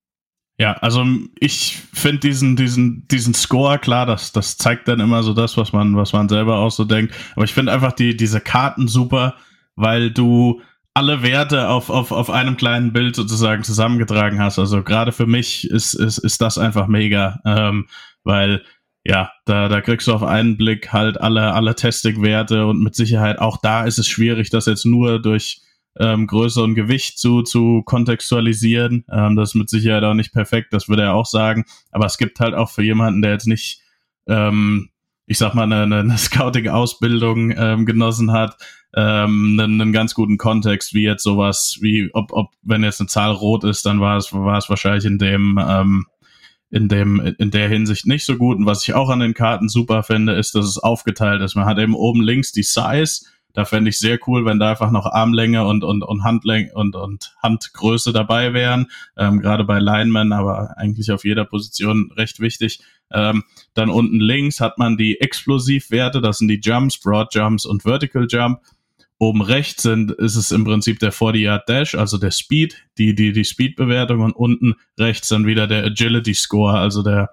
Ja, also ich finde diesen, diesen, diesen Score, klar, das, das zeigt dann immer so das, was man, was man selber auch so denkt. Aber ich finde einfach die, diese Karten super, weil du alle Werte auf, auf, auf einem kleinen Bild sozusagen zusammengetragen hast. Also gerade für mich ist, ist, ist das einfach mega, ähm, weil ja, da, da kriegst du auf einen Blick halt alle, alle Testing-Werte und mit Sicherheit auch da ist es schwierig, das jetzt nur durch ähm, Größe und Gewicht zu, zu kontextualisieren. Ähm, das ist mit Sicherheit auch nicht perfekt, das würde er auch sagen. Aber es gibt halt auch für jemanden, der jetzt nicht, ähm, ich sag mal, eine, eine Scouting-Ausbildung ähm, genossen hat, ähm, einen, einen ganz guten Kontext, wie jetzt sowas, wie ob, ob, wenn jetzt eine Zahl rot ist, dann war es, war es wahrscheinlich in dem, ähm, in dem, in der Hinsicht nicht so gut. Und was ich auch an den Karten super finde, ist, dass es aufgeteilt ist. Man hat eben oben links die Size, da fände ich sehr cool, wenn da einfach noch Armlänge und, und, und Handlänge und, und Handgröße dabei wären. Ähm, Gerade bei Linemen, aber eigentlich auf jeder Position recht wichtig. Ähm, dann unten links hat man die Explosivwerte, das sind die Jumps, Broad Jumps und Vertical Jump. Oben rechts sind, ist es im Prinzip der 40-Yard-Dash, also der Speed, die, die, die Speed-Bewertung und unten rechts dann wieder der Agility-Score, also der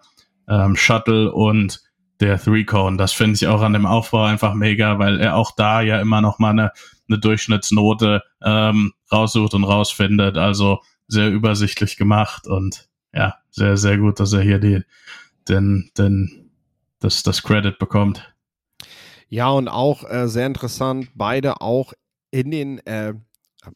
ähm, Shuttle und der Three Cone. Das finde ich auch an dem Aufbau einfach mega, weil er auch da ja immer noch mal eine, eine Durchschnittsnote ähm, raussucht und rausfindet. Also sehr übersichtlich gemacht und ja, sehr, sehr gut, dass er hier die, den, den, das, das Credit bekommt. Ja, und auch äh, sehr interessant, beide auch in den, äh,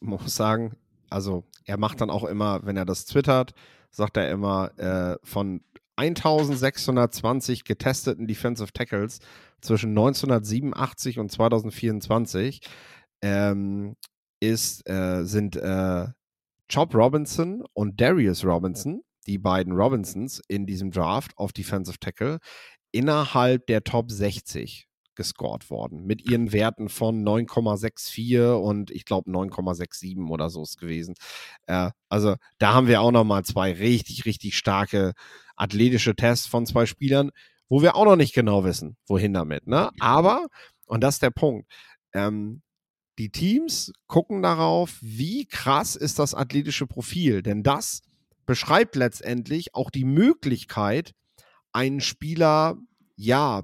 muss sagen, also er macht dann auch immer, wenn er das twittert, sagt er immer, äh, von 1620 getesteten Defensive Tackles zwischen 1987 und 2024 ähm, ist, äh, sind äh, Chop Robinson und Darius Robinson, die beiden Robinsons in diesem Draft auf Defensive Tackle, innerhalb der Top 60 gescored worden. Mit ihren Werten von 9,64 und ich glaube 9,67 oder so ist gewesen. Äh, also da haben wir auch nochmal zwei richtig, richtig starke athletische Tests von zwei Spielern, wo wir auch noch nicht genau wissen, wohin damit. Ne? Aber, und das ist der Punkt, ähm, die Teams gucken darauf, wie krass ist das athletische Profil. Denn das beschreibt letztendlich auch die Möglichkeit, einen Spieler, ja,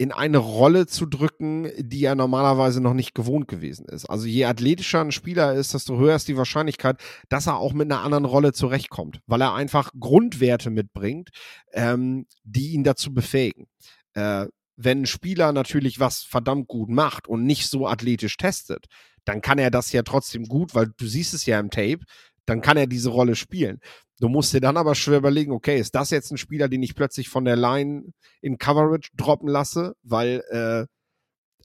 in eine Rolle zu drücken, die er normalerweise noch nicht gewohnt gewesen ist. Also je athletischer ein Spieler ist, desto höher ist die Wahrscheinlichkeit, dass er auch mit einer anderen Rolle zurechtkommt, weil er einfach Grundwerte mitbringt, ähm, die ihn dazu befähigen. Äh, wenn ein Spieler natürlich was verdammt gut macht und nicht so athletisch testet, dann kann er das ja trotzdem gut, weil du siehst es ja im Tape, dann kann er diese Rolle spielen. Du musst dir dann aber schwer überlegen, okay, ist das jetzt ein Spieler, den ich plötzlich von der Line in Coverage droppen lasse, weil äh,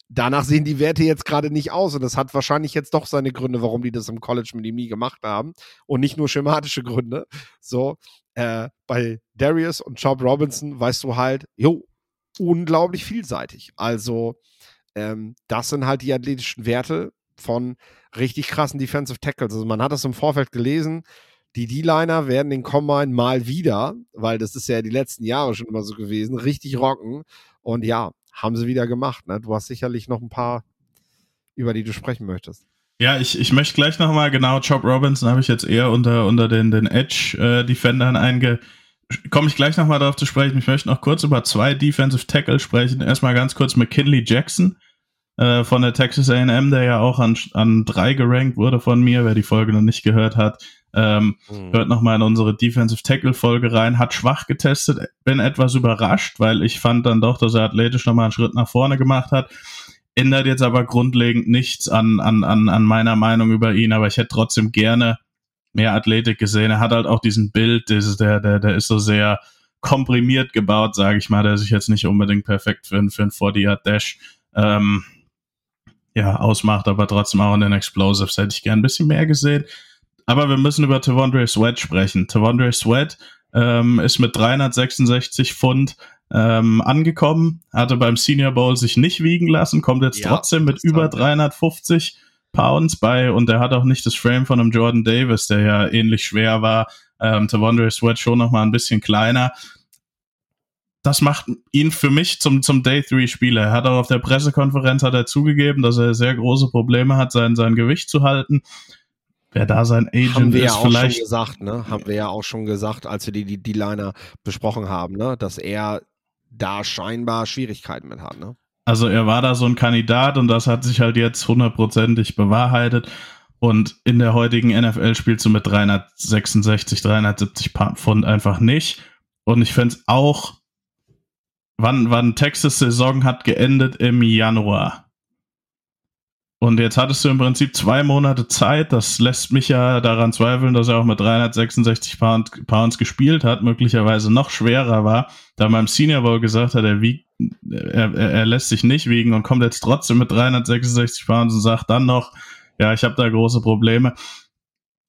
danach sehen die Werte jetzt gerade nicht aus und das hat wahrscheinlich jetzt doch seine Gründe, warum die das im College mit ihm nie gemacht haben und nicht nur schematische Gründe. So, äh, bei Darius und Chop Robinson weißt du halt, jo, unglaublich vielseitig. Also, ähm, das sind halt die athletischen Werte von richtig krassen Defensive Tackles. Also man hat das im Vorfeld gelesen, die D-Liner werden den Combine mal wieder, weil das ist ja die letzten Jahre schon immer so gewesen, richtig rocken. Und ja, haben sie wieder gemacht. Ne? Du hast sicherlich noch ein paar, über die du sprechen möchtest. Ja, ich, ich möchte gleich nochmal, genau, Chop Robinson habe ich jetzt eher unter, unter den, den Edge-Defendern äh, einge. Komme ich gleich nochmal darauf zu sprechen. Ich möchte noch kurz über zwei Defensive Tackle sprechen. Erstmal ganz kurz McKinley Jackson äh, von der Texas AM, der ja auch an, an drei gerankt wurde von mir, wer die Folge noch nicht gehört hat. Ähm, mhm. Hört nochmal in unsere Defensive Tackle Folge rein. Hat schwach getestet, bin etwas überrascht, weil ich fand dann doch, dass er athletisch nochmal einen Schritt nach vorne gemacht hat. Ändert jetzt aber grundlegend nichts an, an, an, an meiner Meinung über ihn, aber ich hätte trotzdem gerne mehr Athletik gesehen. Er hat halt auch diesen Bild, dieses, der, der, der ist so sehr komprimiert gebaut, sage ich mal, der sich jetzt nicht unbedingt perfekt für, für einen 40-Yard-Dash ähm, ja, ausmacht, aber trotzdem auch in den Explosives hätte ich gern ein bisschen mehr gesehen. Aber wir müssen über Tavondre Sweat sprechen. Tavondre Sweat ähm, ist mit 366 Pfund ähm, angekommen, hatte beim Senior Bowl sich nicht wiegen lassen, kommt jetzt ja, trotzdem mit über 350 Pounds bei und er hat auch nicht das Frame von einem Jordan Davis, der ja ähnlich schwer war. Ähm, Tavondre Sweat schon noch mal ein bisschen kleiner. Das macht ihn für mich zum, zum Day 3 Spieler. Er hat auch auf der Pressekonferenz hat er zugegeben, dass er sehr große Probleme hat, sein, sein Gewicht zu halten wer da sein Agent haben wir ist, ja auch vielleicht. Schon gesagt, ne? Haben wir ja auch schon gesagt, als wir die, die, die Liner besprochen haben, ne? Dass er da scheinbar Schwierigkeiten mit hat, ne? Also er war da so ein Kandidat und das hat sich halt jetzt hundertprozentig bewahrheitet. Und in der heutigen NFL spielst du mit 366, 370 Pfund einfach nicht. Und ich fände es auch, wann, wann Texas Saison hat geendet im Januar. Und jetzt hattest du im Prinzip zwei Monate Zeit. Das lässt mich ja daran zweifeln, dass er auch mit 366 Pound, Pounds gespielt hat, möglicherweise noch schwerer war, da man im Senior Bowl gesagt hat, er, wiegt, er, er, lässt sich nicht wiegen und kommt jetzt trotzdem mit 366 Pounds und sagt dann noch, ja, ich habe da große Probleme.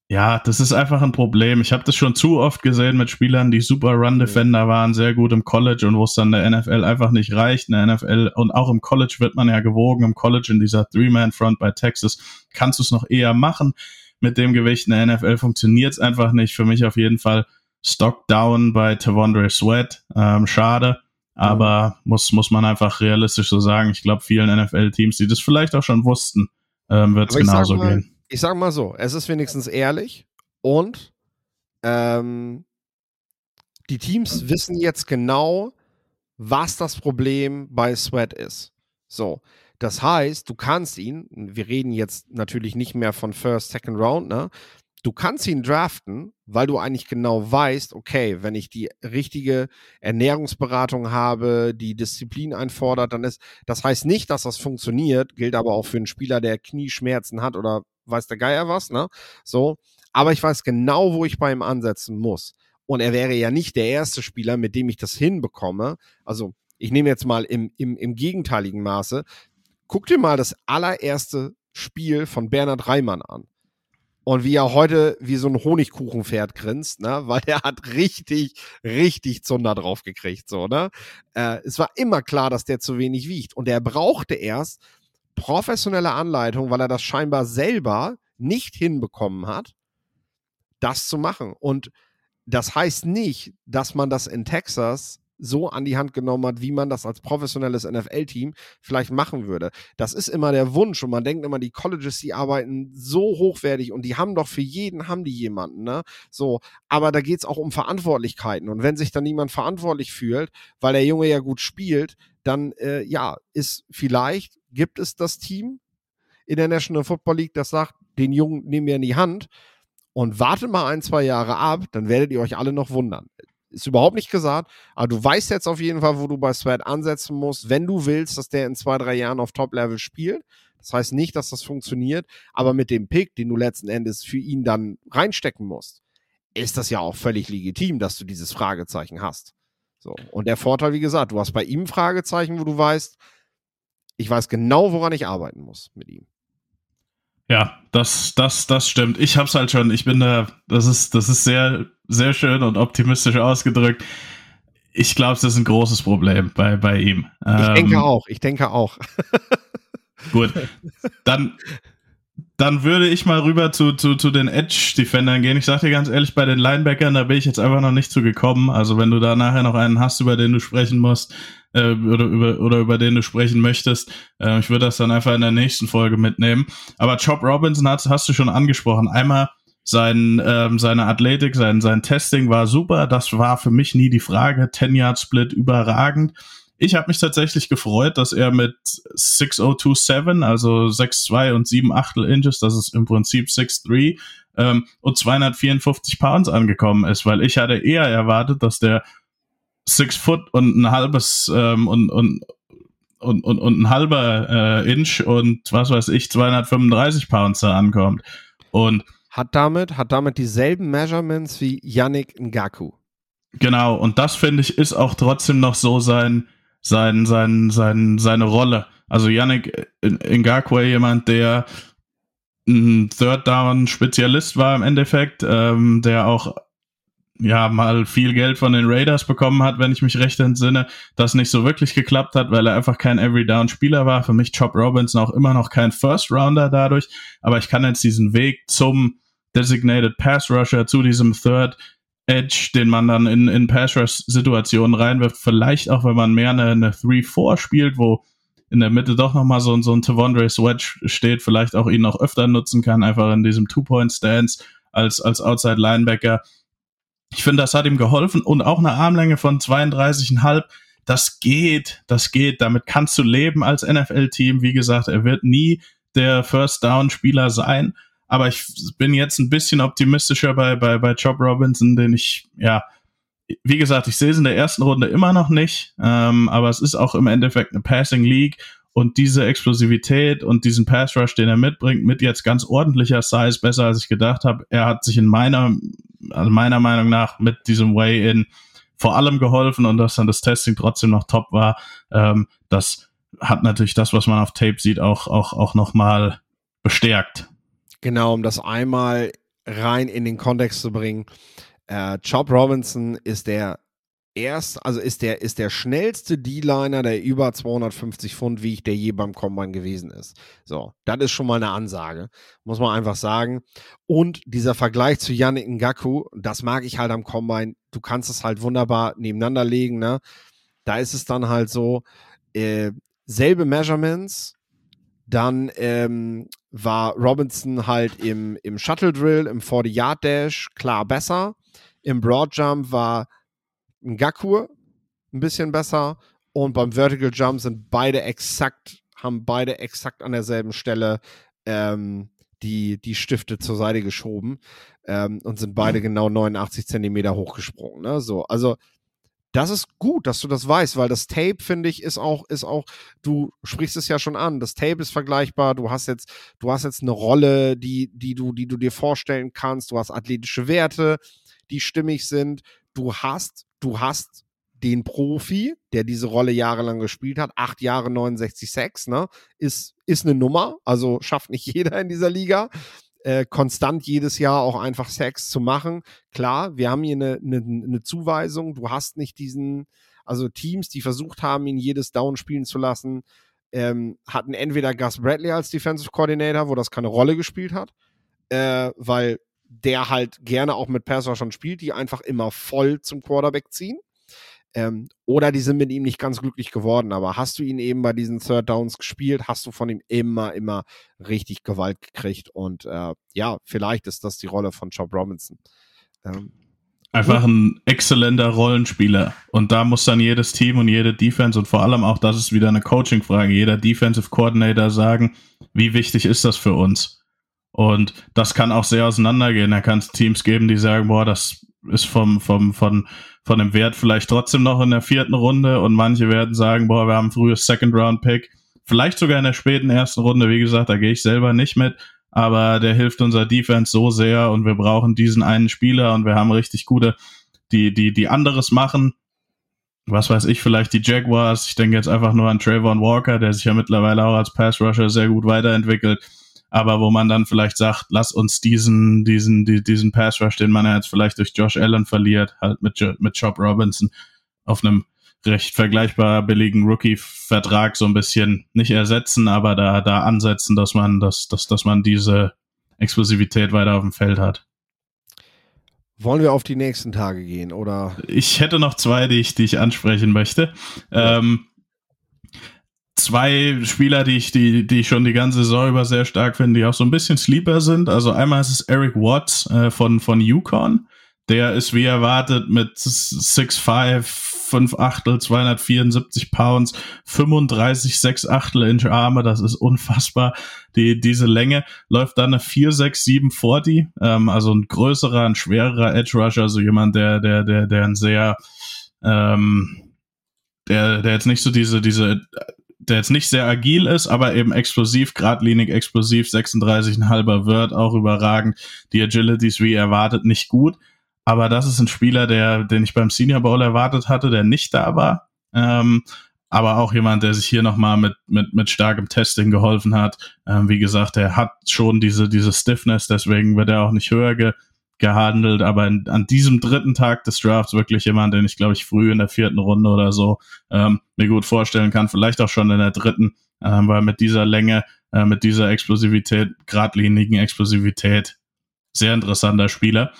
Ja, das ist einfach ein Problem. Ich habe das schon zu oft gesehen mit Spielern, die super Run-Defender waren, sehr gut im College und wo es dann der NFL einfach nicht reicht. In der NFL und auch im College wird man ja gewogen. Im College in dieser Three-Man-Front bei Texas kannst du es noch eher machen. Mit dem Gewicht in der NFL funktioniert es einfach nicht. Für mich auf jeden Fall Stock down bei Tavondre Sweat. Ähm, schade. Aber mhm. muss, muss man einfach realistisch so sagen. Ich glaube, vielen NFL-Teams, die das vielleicht auch schon wussten, ähm, wird es genauso mal, gehen ich sag mal so, es ist wenigstens ehrlich und ähm, die Teams wissen jetzt genau, was das Problem bei Sweat ist. So, das heißt, du kannst ihn, wir reden jetzt natürlich nicht mehr von First, Second Round, ne? Du kannst ihn draften, weil du eigentlich genau weißt, okay, wenn ich die richtige Ernährungsberatung habe, die Disziplin einfordert, dann ist, das heißt nicht, dass das funktioniert, gilt aber auch für einen Spieler, der Knieschmerzen hat oder weiß der Geier was, ne? So. Aber ich weiß genau, wo ich bei ihm ansetzen muss. Und er wäre ja nicht der erste Spieler, mit dem ich das hinbekomme. Also, ich nehme jetzt mal im, im, im gegenteiligen Maße. Guck dir mal das allererste Spiel von Bernhard Reimann an. Und wie er heute wie so ein Honigkuchenpferd grinst, ne? Weil er hat richtig, richtig Zunder drauf gekriegt, so, ne? Äh, es war immer klar, dass der zu wenig wiegt. Und er brauchte erst professionelle Anleitung, weil er das scheinbar selber nicht hinbekommen hat, das zu machen. Und das heißt nicht, dass man das in Texas so an die Hand genommen hat, wie man das als professionelles NFL-Team vielleicht machen würde. Das ist immer der Wunsch und man denkt immer, die Colleges, die arbeiten so hochwertig und die haben doch für jeden, haben die jemanden, ne? So, aber da geht es auch um Verantwortlichkeiten und wenn sich dann niemand verantwortlich fühlt, weil der Junge ja gut spielt, dann, äh, ja, ist vielleicht, gibt es das Team in der National Football League, das sagt, den Jungen nehmen wir in die Hand und wartet mal ein, zwei Jahre ab, dann werdet ihr euch alle noch wundern. Ist überhaupt nicht gesagt, aber du weißt jetzt auf jeden Fall, wo du bei Sweat ansetzen musst, wenn du willst, dass der in zwei, drei Jahren auf Top-Level spielt. Das heißt nicht, dass das funktioniert, aber mit dem Pick, den du letzten Endes für ihn dann reinstecken musst, ist das ja auch völlig legitim, dass du dieses Fragezeichen hast. So. Und der Vorteil, wie gesagt, du hast bei ihm Fragezeichen, wo du weißt, ich weiß genau, woran ich arbeiten muss mit ihm. Ja, das, das, das stimmt. Ich hab's halt schon. Ich bin da, das ist, das ist sehr, sehr schön und optimistisch ausgedrückt. Ich glaube, das ist ein großes Problem bei, bei ihm. Ich ähm, denke auch, ich denke auch. gut. Dann, dann würde ich mal rüber zu, zu, zu den Edge-Defendern gehen. Ich sag dir ganz ehrlich, bei den Linebackern, da bin ich jetzt einfach noch nicht zu gekommen. Also wenn du da nachher noch einen hast, über den du sprechen musst, äh, oder, über, oder über den du sprechen möchtest, äh, ich würde das dann einfach in der nächsten Folge mitnehmen. Aber Chop Robinson hast, hast du schon angesprochen. Einmal sein, ähm, seine Athletik, sein, sein Testing war super. Das war für mich nie die Frage. 10 Yard Split überragend. Ich habe mich tatsächlich gefreut, dass er mit 6027, also 6,2 und 7 Achtel Inches, das ist im Prinzip 6,3 ähm, und 254 Pounds angekommen ist, weil ich hatte eher erwartet, dass der 6 Foot und ein halbes ähm, und, und, und, und, und ein halber äh, Inch und was weiß ich, 235 Pounds da ankommt. Und hat damit, hat damit dieselben Measurements wie Yannick Ngaku. Genau, und das finde ich ist auch trotzdem noch so sein, sein, sein, sein, seine Rolle. Also Yannick Ngakwe, jemand, der ein Third Down Spezialist war im Endeffekt, ähm, der auch ja mal viel Geld von den Raiders bekommen hat, wenn ich mich recht entsinne, das nicht so wirklich geklappt hat, weil er einfach kein Every Down Spieler war. Für mich Chop Robinson auch immer noch kein First Rounder dadurch, aber ich kann jetzt diesen Weg zum Designated Pass Rusher zu diesem Third Edge, den man dann in, in Pass-Rush-Situationen reinwirft, vielleicht auch, wenn man mehr eine, eine 3-4 spielt, wo in der Mitte doch nochmal so, so ein Tavondre Swedge steht, vielleicht auch ihn noch öfter nutzen kann, einfach in diesem Two-Point-Stance als, als Outside-Linebacker. Ich finde, das hat ihm geholfen und auch eine Armlänge von 32,5. Das geht, das geht. Damit kannst du leben als NFL-Team. Wie gesagt, er wird nie der First-Down-Spieler sein, aber ich bin jetzt ein bisschen optimistischer bei, bei, bei Job Robinson, den ich, ja, wie gesagt, ich sehe es in der ersten Runde immer noch nicht, ähm, aber es ist auch im Endeffekt eine Passing League und diese Explosivität und diesen Pass Rush, den er mitbringt, mit jetzt ganz ordentlicher Size, besser als ich gedacht habe. Er hat sich in meiner, also meiner Meinung nach mit diesem Way-In vor allem geholfen und dass dann das Testing trotzdem noch top war. Ähm, das hat natürlich das, was man auf Tape sieht, auch, auch, auch nochmal bestärkt. Genau, um das einmal rein in den Kontext zu bringen. Äh, Chop Robinson ist der erst, also ist der, ist der schnellste D-Liner, der über 250 Pfund wiegt, der je beim Combine gewesen ist. So, das ist schon mal eine Ansage, muss man einfach sagen. Und dieser Vergleich zu Yannick Ngaku, das mag ich halt am Combine. Du kannst es halt wunderbar nebeneinander legen, ne? Da ist es dann halt so, äh, selbe Measurements, dann ähm, war Robinson halt im, im Shuttle Drill, im 40-Yard-Dash klar besser. Im Broad Jump war Ngakur ein bisschen besser und beim Vertical Jump sind beide exakt, haben beide exakt an derselben Stelle ähm, die, die Stifte zur Seite geschoben ähm, und sind beide genau 89 Zentimeter hochgesprungen. Ne? So, also das ist gut, dass du das weißt, weil das Tape, finde ich, ist auch, ist auch, du sprichst es ja schon an, das Tape ist vergleichbar, du hast jetzt, du hast jetzt eine Rolle, die, die du, die du dir vorstellen kannst, du hast athletische Werte, die stimmig sind, du hast, du hast den Profi, der diese Rolle jahrelang gespielt hat, acht Jahre 69,6, ne, ist, ist eine Nummer, also schafft nicht jeder in dieser Liga äh, konstant jedes Jahr auch einfach Sex zu machen. Klar, wir haben hier eine, eine, eine Zuweisung. Du hast nicht diesen, also Teams, die versucht haben, ihn jedes Down spielen zu lassen, ähm, hatten entweder Gus Bradley als Defensive Coordinator, wo das keine Rolle gespielt hat, äh, weil der halt gerne auch mit Pass schon spielt, die einfach immer voll zum Quarterback ziehen. Ähm, oder die sind mit ihm nicht ganz glücklich geworden. Aber hast du ihn eben bei diesen Third Downs gespielt, hast du von ihm immer, immer richtig Gewalt gekriegt. Und äh, ja, vielleicht ist das die Rolle von Job Robinson. Ähm, Einfach ein exzellenter Rollenspieler. Und da muss dann jedes Team und jede Defense und vor allem auch, das ist wieder eine Coaching-Frage, jeder Defensive Coordinator sagen, wie wichtig ist das für uns? Und das kann auch sehr auseinandergehen. Da kann es Teams geben, die sagen, boah, das ist vom, vom, von, von dem Wert vielleicht trotzdem noch in der vierten Runde. Und manche werden sagen, boah, wir haben ein frühes Second Round Pick, vielleicht sogar in der späten ersten Runde, wie gesagt, da gehe ich selber nicht mit, aber der hilft unserer Defense so sehr. Und wir brauchen diesen einen Spieler. Und wir haben richtig gute, die, die, die anderes machen. Was weiß ich, vielleicht die Jaguars. Ich denke jetzt einfach nur an Trayvon Walker, der sich ja mittlerweile auch als Pass Rusher sehr gut weiterentwickelt aber wo man dann vielleicht sagt, lass uns diesen, diesen, diesen Pass Rush, den man ja jetzt vielleicht durch Josh Allen verliert, halt mit, mit Job Robinson auf einem recht vergleichbar billigen Rookie-Vertrag so ein bisschen nicht ersetzen, aber da, da ansetzen, dass man, dass, dass, dass man diese Explosivität weiter auf dem Feld hat. Wollen wir auf die nächsten Tage gehen, oder? Ich hätte noch zwei, die ich, die ich ansprechen möchte. Ja. Ähm, zwei Spieler, die ich, die, die ich schon die ganze Saison über sehr stark finde, die auch so ein bisschen Sleeper sind. Also einmal ist es Eric Watts äh, von, von Yukon. Der ist wie erwartet mit 6'5, 5 Achtel, 274 Pounds, 35, 6 Achtel Inch Arme, das ist unfassbar. Die, diese Länge läuft dann eine 4, 6, 7 40, ähm, also ein größerer, ein schwererer Edge Rusher, also jemand, der, der, der, der ein sehr, ähm, der, der jetzt nicht so diese, diese der jetzt nicht sehr agil ist, aber eben explosiv, geradlinig explosiv, 36,5er wird auch überragend. Die Agilities wie erwartet nicht gut. Aber das ist ein Spieler, der, den ich beim Senior Bowl erwartet hatte, der nicht da war. Ähm, aber auch jemand, der sich hier nochmal mit, mit, mit starkem Testing geholfen hat. Ähm, wie gesagt, er hat schon diese, diese Stiffness, deswegen wird er auch nicht höher ge, gehandelt, aber in, an diesem dritten Tag des Drafts wirklich jemand, den ich glaube ich früh in der vierten Runde oder so ähm, mir gut vorstellen kann, vielleicht auch schon in der dritten, ähm, weil mit dieser Länge, äh, mit dieser Explosivität, geradlinigen Explosivität, sehr interessanter Spieler.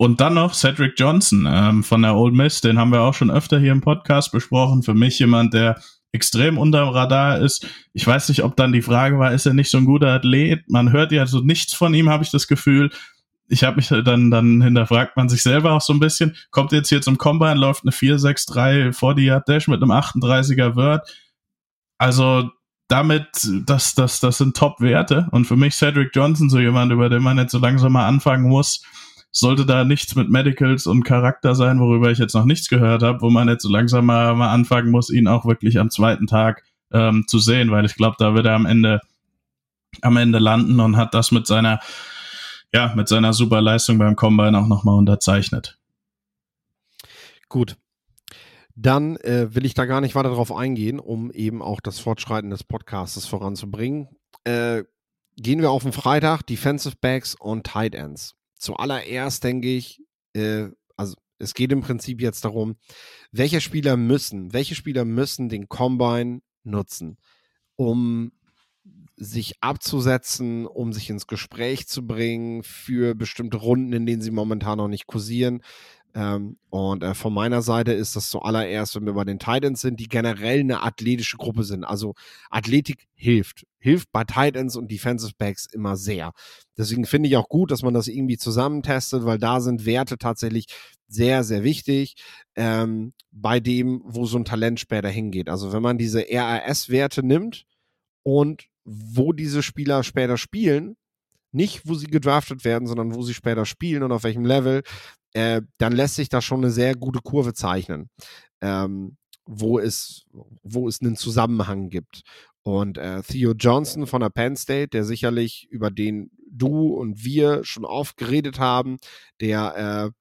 Und dann noch Cedric Johnson ähm, von der Old Miss, den haben wir auch schon öfter hier im Podcast besprochen. Für mich jemand, der extrem unter dem Radar ist. Ich weiß nicht, ob dann die Frage war, ist er nicht so ein guter Athlet? Man hört ja so nichts von ihm, habe ich das Gefühl ich habe mich dann, dann hinterfragt man sich selber auch so ein bisschen, kommt jetzt hier zum Combine, läuft eine 463 40 Yard Dash mit einem 38er Word. Also damit, das, das, das sind Top-Werte. Und für mich Cedric Johnson, so jemand, über den man jetzt so langsam mal anfangen muss, sollte da nichts mit Medicals und Charakter sein, worüber ich jetzt noch nichts gehört habe, wo man jetzt so langsam mal, mal anfangen muss, ihn auch wirklich am zweiten Tag ähm, zu sehen, weil ich glaube, da wird er am Ende am Ende landen und hat das mit seiner ja, mit seiner super Leistung beim Combine auch nochmal unterzeichnet. Gut. Dann äh, will ich da gar nicht weiter drauf eingehen, um eben auch das Fortschreiten des Podcasts voranzubringen. Äh, gehen wir auf den Freitag, Defensive Backs und Tight Ends. Zuallererst denke ich, äh, also es geht im Prinzip jetzt darum, welche Spieler müssen, welche Spieler müssen den Combine nutzen, um sich abzusetzen, um sich ins Gespräch zu bringen für bestimmte Runden, in denen sie momentan noch nicht kursieren. Ähm, und äh, von meiner Seite ist das zuallererst, wenn wir bei den Titans sind, die generell eine athletische Gruppe sind. Also Athletik hilft. Hilft bei Titans und Defensive Backs immer sehr. Deswegen finde ich auch gut, dass man das irgendwie zusammentestet, weil da sind Werte tatsächlich, sehr, sehr wichtig ähm, bei dem, wo so ein Talent später hingeht. Also wenn man diese RAS-Werte nimmt und wo diese Spieler später spielen, nicht wo sie gedraftet werden, sondern wo sie später spielen und auf welchem Level, äh, dann lässt sich da schon eine sehr gute Kurve zeichnen, ähm, wo, es, wo es einen Zusammenhang gibt. Und äh, Theo Johnson von der Penn State, der sicherlich über den du und wir schon oft geredet haben, der äh,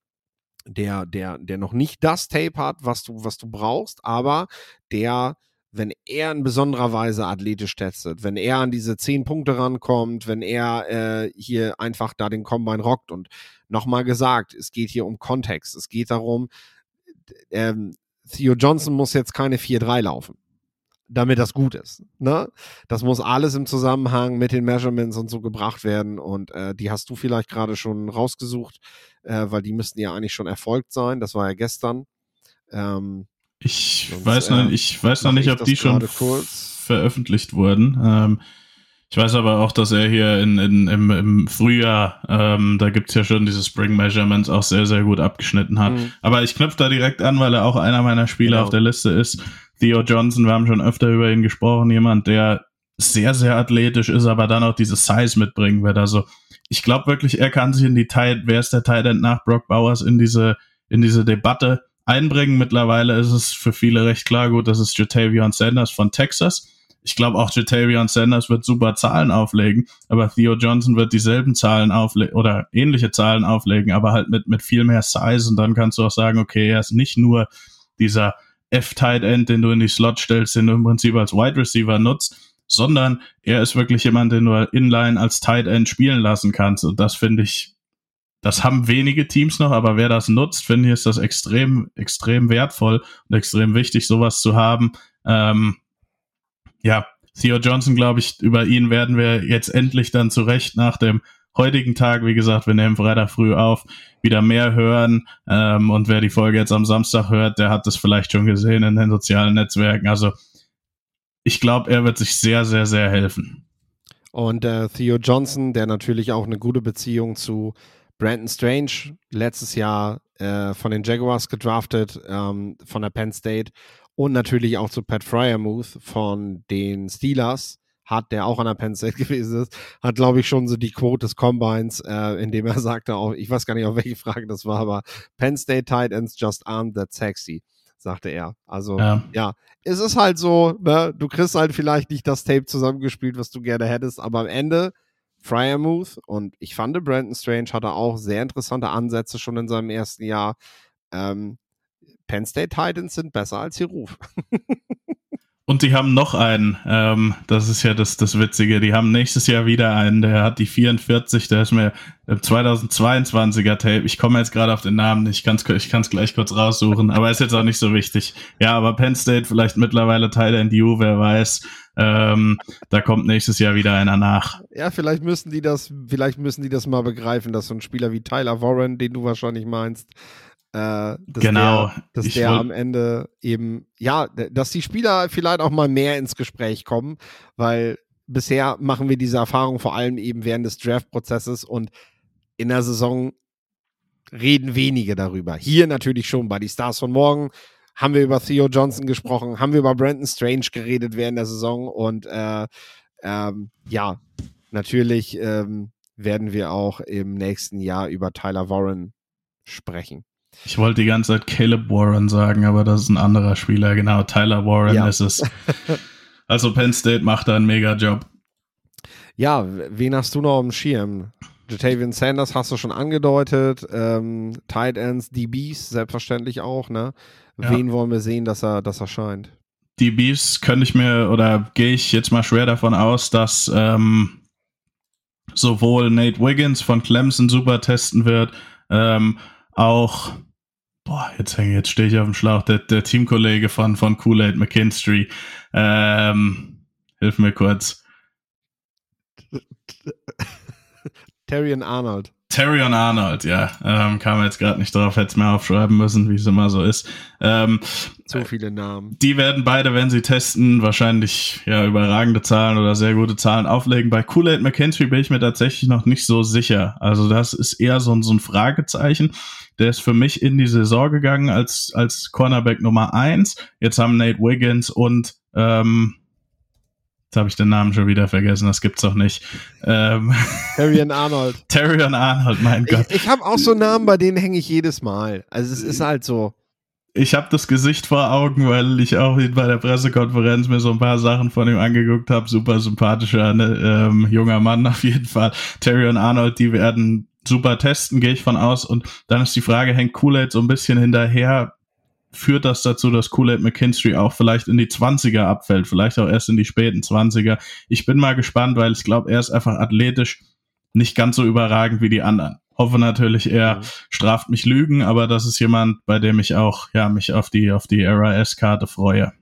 der, der, der noch nicht das Tape hat, was du, was du brauchst, aber der, wenn er in besonderer Weise athletisch testet, wenn er an diese zehn Punkte rankommt, wenn er äh, hier einfach da den Combine rockt und nochmal gesagt, es geht hier um Kontext, es geht darum, ähm, Theo Johnson muss jetzt keine 4-3 laufen damit das gut ist. Ne? Das muss alles im Zusammenhang mit den Measurements und so gebracht werden. Und äh, die hast du vielleicht gerade schon rausgesucht, äh, weil die müssten ja eigentlich schon erfolgt sein. Das war ja gestern. Ähm, ich, sonst, weiß noch, ich weiß noch nicht, ob die schon veröffentlicht wurden. Ähm, ich weiß aber auch, dass er hier in, in, im, im Frühjahr, ähm, da gibt's ja schon diese Spring Measurements, auch sehr, sehr gut abgeschnitten hat. Mhm. Aber ich knüpfe da direkt an, weil er auch einer meiner Spieler genau. auf der Liste ist. Theo Johnson, wir haben schon öfter über ihn gesprochen, jemand, der sehr, sehr athletisch ist, aber dann auch diese Size mitbringen wird. Also ich glaube wirklich, er kann sich in die Tight, wer ist der Tight End nach Brock Bowers, in diese, in diese Debatte einbringen. Mittlerweile ist es für viele recht klar, gut, das ist Jatavion Sanders von Texas. Ich glaube auch Jatavion Sanders wird super Zahlen auflegen, aber Theo Johnson wird dieselben Zahlen auflegen oder ähnliche Zahlen auflegen, aber halt mit, mit viel mehr Size und dann kannst du auch sagen, okay, er ist nicht nur dieser F-Tight End, den du in die Slot stellst, den du im Prinzip als Wide Receiver nutzt, sondern er ist wirklich jemand, den du inline als Tight End spielen lassen kannst. Und das finde ich, das haben wenige Teams noch, aber wer das nutzt, finde ich, ist das extrem, extrem wertvoll und extrem wichtig, sowas zu haben. Ähm, ja, Theo Johnson, glaube ich, über ihn werden wir jetzt endlich dann zurecht nach dem heutigen Tag, wie gesagt, wir nehmen Freitag früh auf, wieder mehr hören. Ähm, und wer die Folge jetzt am Samstag hört, der hat das vielleicht schon gesehen in den sozialen Netzwerken. Also ich glaube, er wird sich sehr, sehr, sehr helfen. Und äh, Theo Johnson, der natürlich auch eine gute Beziehung zu Brandon Strange, letztes Jahr äh, von den Jaguars gedraftet, ähm, von der Penn State und natürlich auch zu Pat Fryermuth von den Steelers hat, der auch an der Penn State gewesen ist, hat, glaube ich, schon so die Quote des Combines, äh, indem er sagte, auch, ich weiß gar nicht, auf welche Frage das war, aber Penn State Tight Ends just aren't that sexy, sagte er. Also, ja, ja es ist halt so, ne, du kriegst halt vielleicht nicht das Tape zusammengespielt, was du gerne hättest, aber am Ende Fryermuth und ich fand, Brandon Strange hatte auch sehr interessante Ansätze schon in seinem ersten Jahr. Ähm, Penn State Titans sind besser als ihr Ruf. Und die haben noch einen, ähm, das ist ja das, das Witzige, die haben nächstes Jahr wieder einen, der hat die 44, der ist mir im 2022er Tape, ich komme jetzt gerade auf den Namen nicht, ich kann es ich kann's gleich kurz raussuchen, aber ist jetzt auch nicht so wichtig. Ja, aber Penn State vielleicht mittlerweile Teil der NDU, wer weiß, ähm, da kommt nächstes Jahr wieder einer nach. Ja, vielleicht müssen die das, vielleicht müssen die das mal begreifen, dass so ein Spieler wie Tyler Warren, den du wahrscheinlich meinst, äh, dass genau. Der, dass ich der am Ende eben, ja, dass die Spieler vielleicht auch mal mehr ins Gespräch kommen, weil bisher machen wir diese Erfahrung vor allem eben während des Draft-Prozesses und in der Saison reden wenige darüber. Hier natürlich schon bei die Stars von morgen haben wir über Theo Johnson gesprochen, haben wir über Brandon Strange geredet während der Saison und äh, ähm, ja, natürlich ähm, werden wir auch im nächsten Jahr über Tyler Warren sprechen. Ich wollte die ganze Zeit Caleb Warren sagen, aber das ist ein anderer Spieler. Genau, Tyler Warren ja. ist es. Also Penn State macht da einen mega Job. Ja, wen hast du noch im Schirm? Jatavian Sanders hast du schon angedeutet. Ähm, Tight Ends, DBs selbstverständlich auch. Ne? Ja. Wen wollen wir sehen, dass er, dass er scheint? DBs könnte ich mir oder gehe ich jetzt mal schwer davon aus, dass ähm, sowohl Nate Wiggins von Clemson super testen wird, ähm, auch boah, jetzt hänge, jetzt stehe ich auf dem Schlauch, der, der Teamkollege von, von Kool-Aid McKinstry. Ähm, hilf mir kurz. Terrion Arnold. Terrion Arnold, ja. Ähm, kam jetzt gerade nicht drauf, hätte es mir aufschreiben müssen, wie es immer so ist. Ähm, so viele Namen. Die werden beide, wenn sie testen, wahrscheinlich ja überragende Zahlen oder sehr gute Zahlen auflegen. Bei Kool-Aid McKinstry bin ich mir tatsächlich noch nicht so sicher. Also das ist eher so, so ein Fragezeichen. Der ist für mich in die Saison gegangen als, als Cornerback Nummer eins. Jetzt haben Nate Wiggins und ähm, Jetzt habe ich den Namen schon wieder vergessen, das gibt's doch nicht. Ähm, Terrion Arnold. Terrion Arnold, mein Gott. Ich, ich habe auch so Namen, bei denen hänge ich jedes Mal. Also es ist halt so. Ich habe das Gesicht vor Augen, weil ich auch bei der Pressekonferenz mir so ein paar Sachen von ihm angeguckt habe. Super sympathischer ne, ähm, junger Mann auf jeden Fall. Terrion Arnold, die werden super testen, gehe ich von aus. Und dann ist die Frage, hängt Kool-Aid so ein bisschen hinterher? Führt das dazu, dass Kool-Aid McKinstry auch vielleicht in die 20er abfällt, vielleicht auch erst in die späten 20er. Ich bin mal gespannt, weil ich glaube, er ist einfach athletisch nicht ganz so überragend wie die anderen. Hoffe natürlich, er mhm. straft mich Lügen, aber das ist jemand, bei dem ich auch, ja, mich auf die, auf die RAS-Karte freue.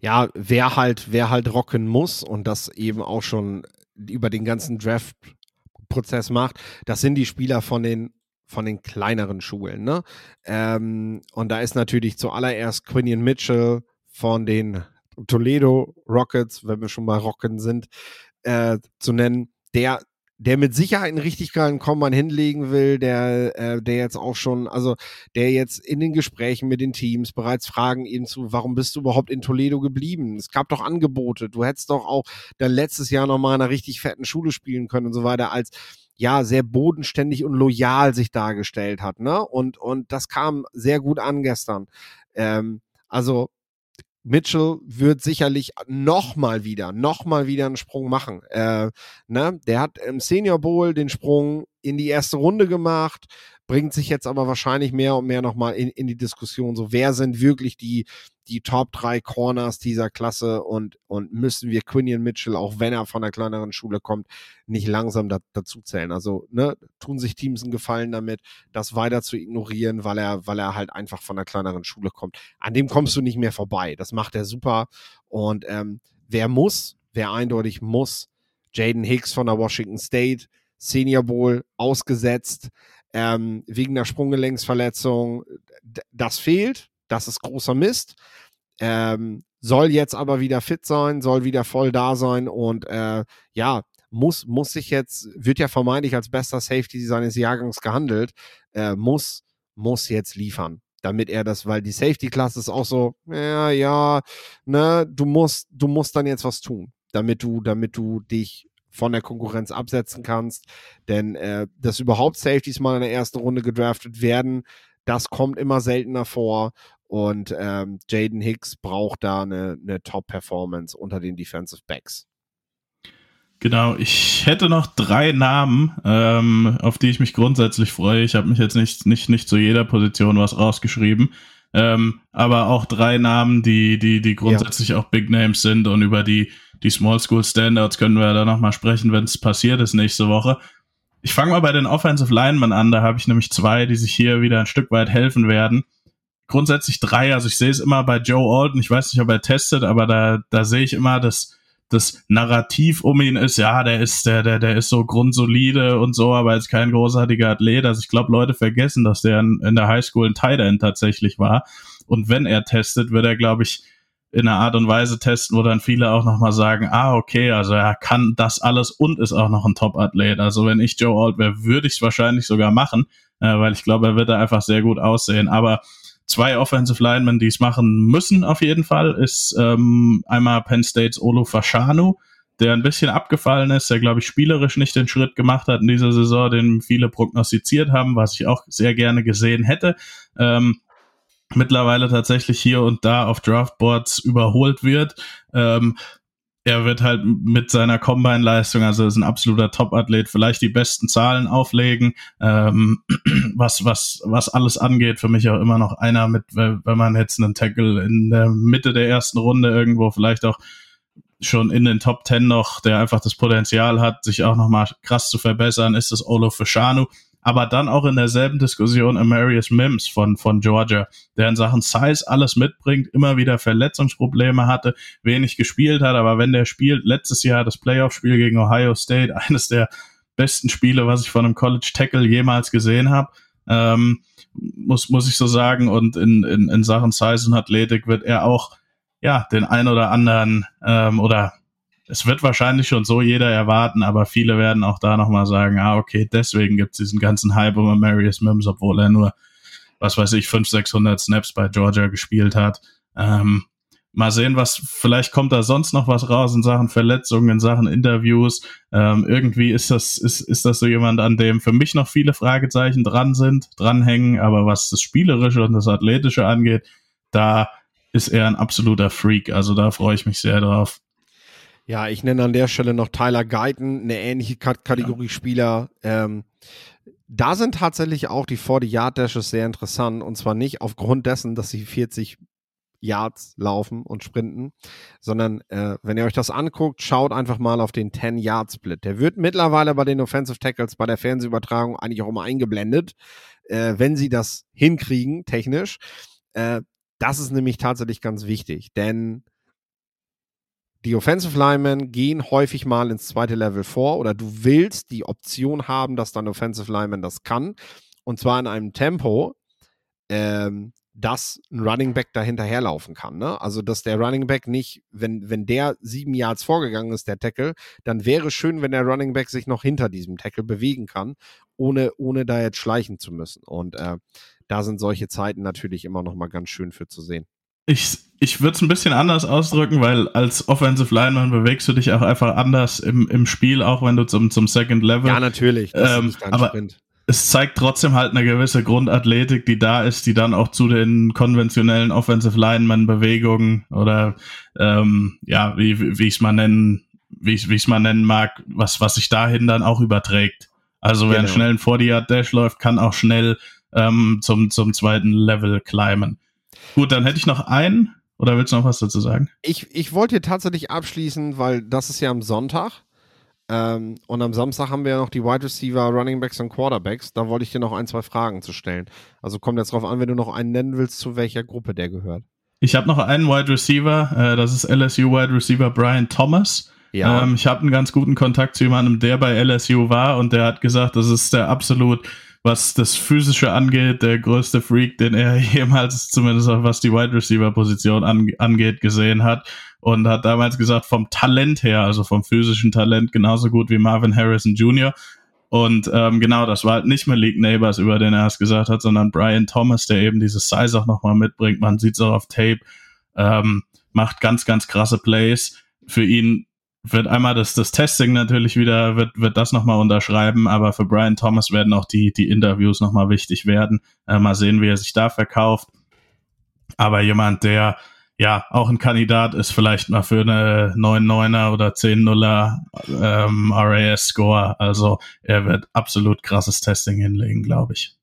Ja, wer halt, wer halt rocken muss und das eben auch schon über den ganzen Draft-Prozess macht, das sind die Spieler von den von den kleineren Schulen. Ne? Ähm, und da ist natürlich zuallererst Quinion Mitchell von den Toledo Rockets, wenn wir schon mal Rocken sind, äh, zu nennen, der der mit Sicherheit einen richtig geilen Combine hinlegen will, der, äh, der jetzt auch schon, also der jetzt in den Gesprächen mit den Teams bereits Fragen eben zu, warum bist du überhaupt in Toledo geblieben? Es gab doch Angebote, du hättest doch auch dann letztes Jahr nochmal in einer richtig fetten Schule spielen können und so weiter, als ja sehr bodenständig und loyal sich dargestellt hat, ne? Und und das kam sehr gut an gestern. Ähm, also Mitchell wird sicherlich noch mal wieder, noch mal wieder einen Sprung machen. Äh, ne? Der hat im Senior Bowl den Sprung in die erste Runde gemacht, bringt sich jetzt aber wahrscheinlich mehr und mehr noch mal in, in die Diskussion. So, wer sind wirklich die die Top 3 Corners dieser Klasse und, und müssen wir Quinion Mitchell, auch wenn er von einer kleineren Schule kommt, nicht langsam da, dazu zählen. Also, ne, tun sich Teams einen Gefallen damit, das weiter zu ignorieren, weil er, weil er halt einfach von einer kleineren Schule kommt. An dem kommst du nicht mehr vorbei. Das macht er super. Und ähm, wer muss, wer eindeutig muss, Jaden Hicks von der Washington State, Senior Bowl ausgesetzt, ähm, wegen der Sprunggelenksverletzung. Das fehlt das ist großer Mist. Ähm, soll jetzt aber wieder fit sein, soll wieder voll da sein und äh, ja, muss, muss sich jetzt, wird ja vermeintlich als bester Safety seines Jahrgangs gehandelt, äh, muss, muss jetzt liefern, damit er das, weil die Safety-Klasse ist auch so, ja, ja, ne, du musst, du musst dann jetzt was tun, damit du, damit du dich von der Konkurrenz absetzen kannst, denn äh, dass überhaupt Safeties mal in der ersten Runde gedraftet werden, das kommt immer seltener vor und ähm, Jaden Hicks braucht da eine, eine Top-Performance unter den Defensive Backs. Genau, ich hätte noch drei Namen, ähm, auf die ich mich grundsätzlich freue. Ich habe mich jetzt nicht, nicht, nicht zu jeder Position was rausgeschrieben, ähm, aber auch drei Namen, die, die, die grundsätzlich ja. auch Big Names sind und über die, die Small School Standards können wir da nochmal sprechen, wenn es passiert ist nächste Woche. Ich fange mal bei den Offensive Linemen an, da habe ich nämlich zwei, die sich hier wieder ein Stück weit helfen werden grundsätzlich drei. Also ich sehe es immer bei Joe Alton. Ich weiß nicht, ob er testet, aber da, da sehe ich immer, dass das Narrativ um ihn ist, ja, der ist, der, der, der ist so grundsolide und so, aber ist kein großartiger Athlet. Also ich glaube, Leute vergessen, dass der in, in der Highschool ein Tight End tatsächlich war. Und wenn er testet, wird er, glaube ich, in einer Art und Weise testen, wo dann viele auch nochmal sagen, ah, okay, also er kann das alles und ist auch noch ein Top-Athlet. Also wenn ich Joe Alt wäre, würde ich es wahrscheinlich sogar machen, äh, weil ich glaube, er wird da einfach sehr gut aussehen. Aber zwei Offensive Linemen, die es machen müssen auf jeden Fall, ist ähm, einmal Penn States Olo Fashanu, der ein bisschen abgefallen ist, der glaube ich spielerisch nicht den Schritt gemacht hat in dieser Saison, den viele prognostiziert haben, was ich auch sehr gerne gesehen hätte. Ähm, mittlerweile tatsächlich hier und da auf Draftboards überholt wird. Ähm, er wird halt mit seiner Combine-Leistung, also ist ein absoluter Top-Athlet, vielleicht die besten Zahlen auflegen, ähm, was, was, was alles angeht. Für mich auch immer noch einer mit, wenn man jetzt einen Tackle in der Mitte der ersten Runde irgendwo vielleicht auch schon in den Top Ten noch, der einfach das Potenzial hat, sich auch nochmal krass zu verbessern, ist das Olo Fashanu aber dann auch in derselben Diskussion Amarius Mims von, von Georgia, der in Sachen Size alles mitbringt, immer wieder Verletzungsprobleme hatte, wenig gespielt hat, aber wenn der spielt, letztes Jahr das Playoff-Spiel gegen Ohio State, eines der besten Spiele, was ich von einem College Tackle jemals gesehen habe. Ähm, muss, muss ich so sagen. Und in, in, in Sachen Size und Athletik wird er auch ja den ein oder anderen ähm, oder es wird wahrscheinlich schon so jeder erwarten, aber viele werden auch da nochmal sagen, ah, okay, deswegen gibt es diesen ganzen Hype um Marius Mims, obwohl er nur, was weiß ich, 500, 600 Snaps bei Georgia gespielt hat. Ähm, Mal sehen, was, vielleicht kommt da sonst noch was raus in Sachen Verletzungen, in Sachen Interviews. Ähm, irgendwie ist das, ist, ist das so jemand, an dem für mich noch viele Fragezeichen dran sind, dranhängen, aber was das Spielerische und das Athletische angeht, da ist er ein absoluter Freak. Also da freue ich mich sehr drauf. Ja, ich nenne an der Stelle noch Tyler Guyton, eine ähnliche Kategorie Spieler. Ähm, da sind tatsächlich auch die 40-Yard-Dashes sehr interessant und zwar nicht aufgrund dessen, dass sie 40 Yards laufen und sprinten, sondern äh, wenn ihr euch das anguckt, schaut einfach mal auf den 10-Yard-Split. Der wird mittlerweile bei den Offensive Tackles bei der Fernsehübertragung eigentlich auch immer eingeblendet, äh, wenn sie das hinkriegen, technisch. Äh, das ist nämlich tatsächlich ganz wichtig, denn die Offensive Linemen gehen häufig mal ins zweite Level vor oder du willst die Option haben, dass dein Offensive Lineman das kann und zwar in einem Tempo, ähm, dass ein Running Back da hinterherlaufen kann. Ne? Also, dass der Running Back nicht, wenn, wenn der sieben Yards vorgegangen ist, der Tackle, dann wäre schön, wenn der Running Back sich noch hinter diesem Tackle bewegen kann, ohne, ohne da jetzt schleichen zu müssen. Und äh, da sind solche Zeiten natürlich immer noch mal ganz schön für zu sehen. Ich, ich würde es ein bisschen anders ausdrücken, weil als Offensive Lineman bewegst du dich auch einfach anders im, im Spiel, auch wenn du zum, zum Second Level. Ja, natürlich. Ähm, aber Sprint es zeigt trotzdem halt eine gewisse Grundathletik, die da ist, die dann auch zu den konventionellen Offensive Lineman Bewegungen oder ähm, ja, wie, wie ich es mal nennen, wie ich es mal nennen mag, was, was sich dahin dann auch überträgt. Also wer genau. schnell ein 40 Dash läuft, kann auch schnell ähm, zum, zum zweiten Level climben. Gut, dann hätte ich noch einen. Oder willst du noch was dazu sagen? Ich, ich wollte tatsächlich abschließen, weil das ist ja am Sonntag. Ähm, und am Samstag haben wir ja noch die Wide Receiver, Running Backs und Quarterbacks. Da wollte ich dir noch ein, zwei Fragen zu stellen. Also kommt jetzt drauf an, wenn du noch einen nennen willst, zu welcher Gruppe der gehört. Ich habe noch einen Wide Receiver, äh, das ist LSU Wide Receiver Brian Thomas. Ja. Ähm, ich habe einen ganz guten Kontakt zu jemandem, der bei LSU war und der hat gesagt, das ist der absolut, was das Physische angeht, der größte Freak, den er jemals, zumindest was die Wide Receiver Position angeht, gesehen hat und hat damals gesagt, vom Talent her, also vom physischen Talent, genauso gut wie Marvin Harrison Jr. Und ähm, genau, das war halt nicht Malik Neighbors, über den er es gesagt hat, sondern Brian Thomas, der eben dieses Size auch nochmal mitbringt. Man sieht es auch auf Tape, ähm, macht ganz, ganz krasse Plays. Für ihn wird einmal das, das Testing natürlich wieder, wird, wird das nochmal unterschreiben, aber für Brian Thomas werden auch die, die Interviews nochmal wichtig werden. Äh, mal sehen, wie er sich da verkauft. Aber jemand, der ja, auch ein Kandidat ist vielleicht mal für eine 9-9er oder 10-0er ähm, RAS-Score. Also er wird absolut krasses Testing hinlegen, glaube ich.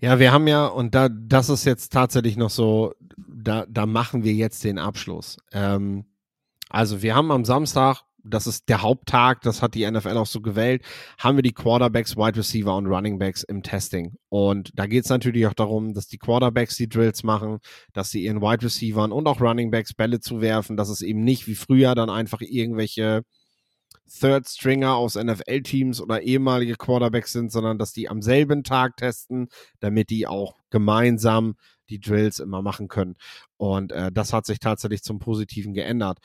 Ja, wir haben ja, und da, das ist jetzt tatsächlich noch so, da, da machen wir jetzt den Abschluss. Ähm, also wir haben am Samstag das ist der Haupttag, das hat die NFL auch so gewählt, haben wir die Quarterbacks, Wide Receiver und Running Backs im Testing. Und da geht es natürlich auch darum, dass die Quarterbacks die Drills machen, dass sie ihren Wide Receivern und auch Running Backs Bälle zuwerfen, dass es eben nicht wie früher dann einfach irgendwelche Third Stringer aus NFL-Teams oder ehemalige Quarterbacks sind, sondern dass die am selben Tag testen, damit die auch gemeinsam die Drills immer machen können. Und äh, das hat sich tatsächlich zum Positiven geändert.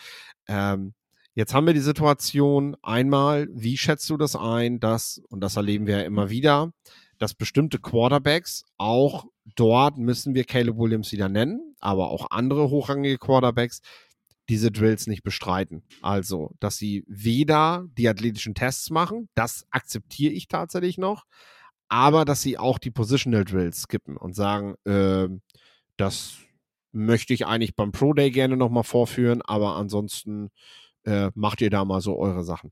Ähm, Jetzt haben wir die Situation einmal, wie schätzt du das ein, dass, und das erleben wir ja immer wieder, dass bestimmte Quarterbacks, auch dort müssen wir Caleb Williams wieder nennen, aber auch andere hochrangige Quarterbacks, diese Drills nicht bestreiten. Also, dass sie weder die athletischen Tests machen, das akzeptiere ich tatsächlich noch, aber dass sie auch die Positional Drills skippen und sagen, äh, das möchte ich eigentlich beim Pro Day gerne nochmal vorführen, aber ansonsten äh, macht ihr da mal so eure Sachen.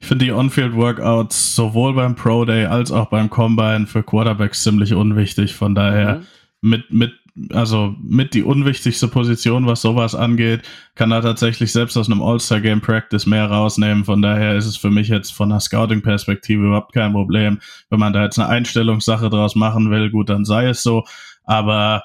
Ich finde die On-Field-Workouts sowohl beim Pro Day als auch beim Combine für Quarterbacks ziemlich unwichtig. Von daher mhm. mit, mit, also mit die unwichtigste Position, was sowas angeht, kann er tatsächlich selbst aus einem All-Star-Game Practice mehr rausnehmen. Von daher ist es für mich jetzt von einer Scouting-Perspektive überhaupt kein Problem. Wenn man da jetzt eine Einstellungssache draus machen will, gut, dann sei es so. Aber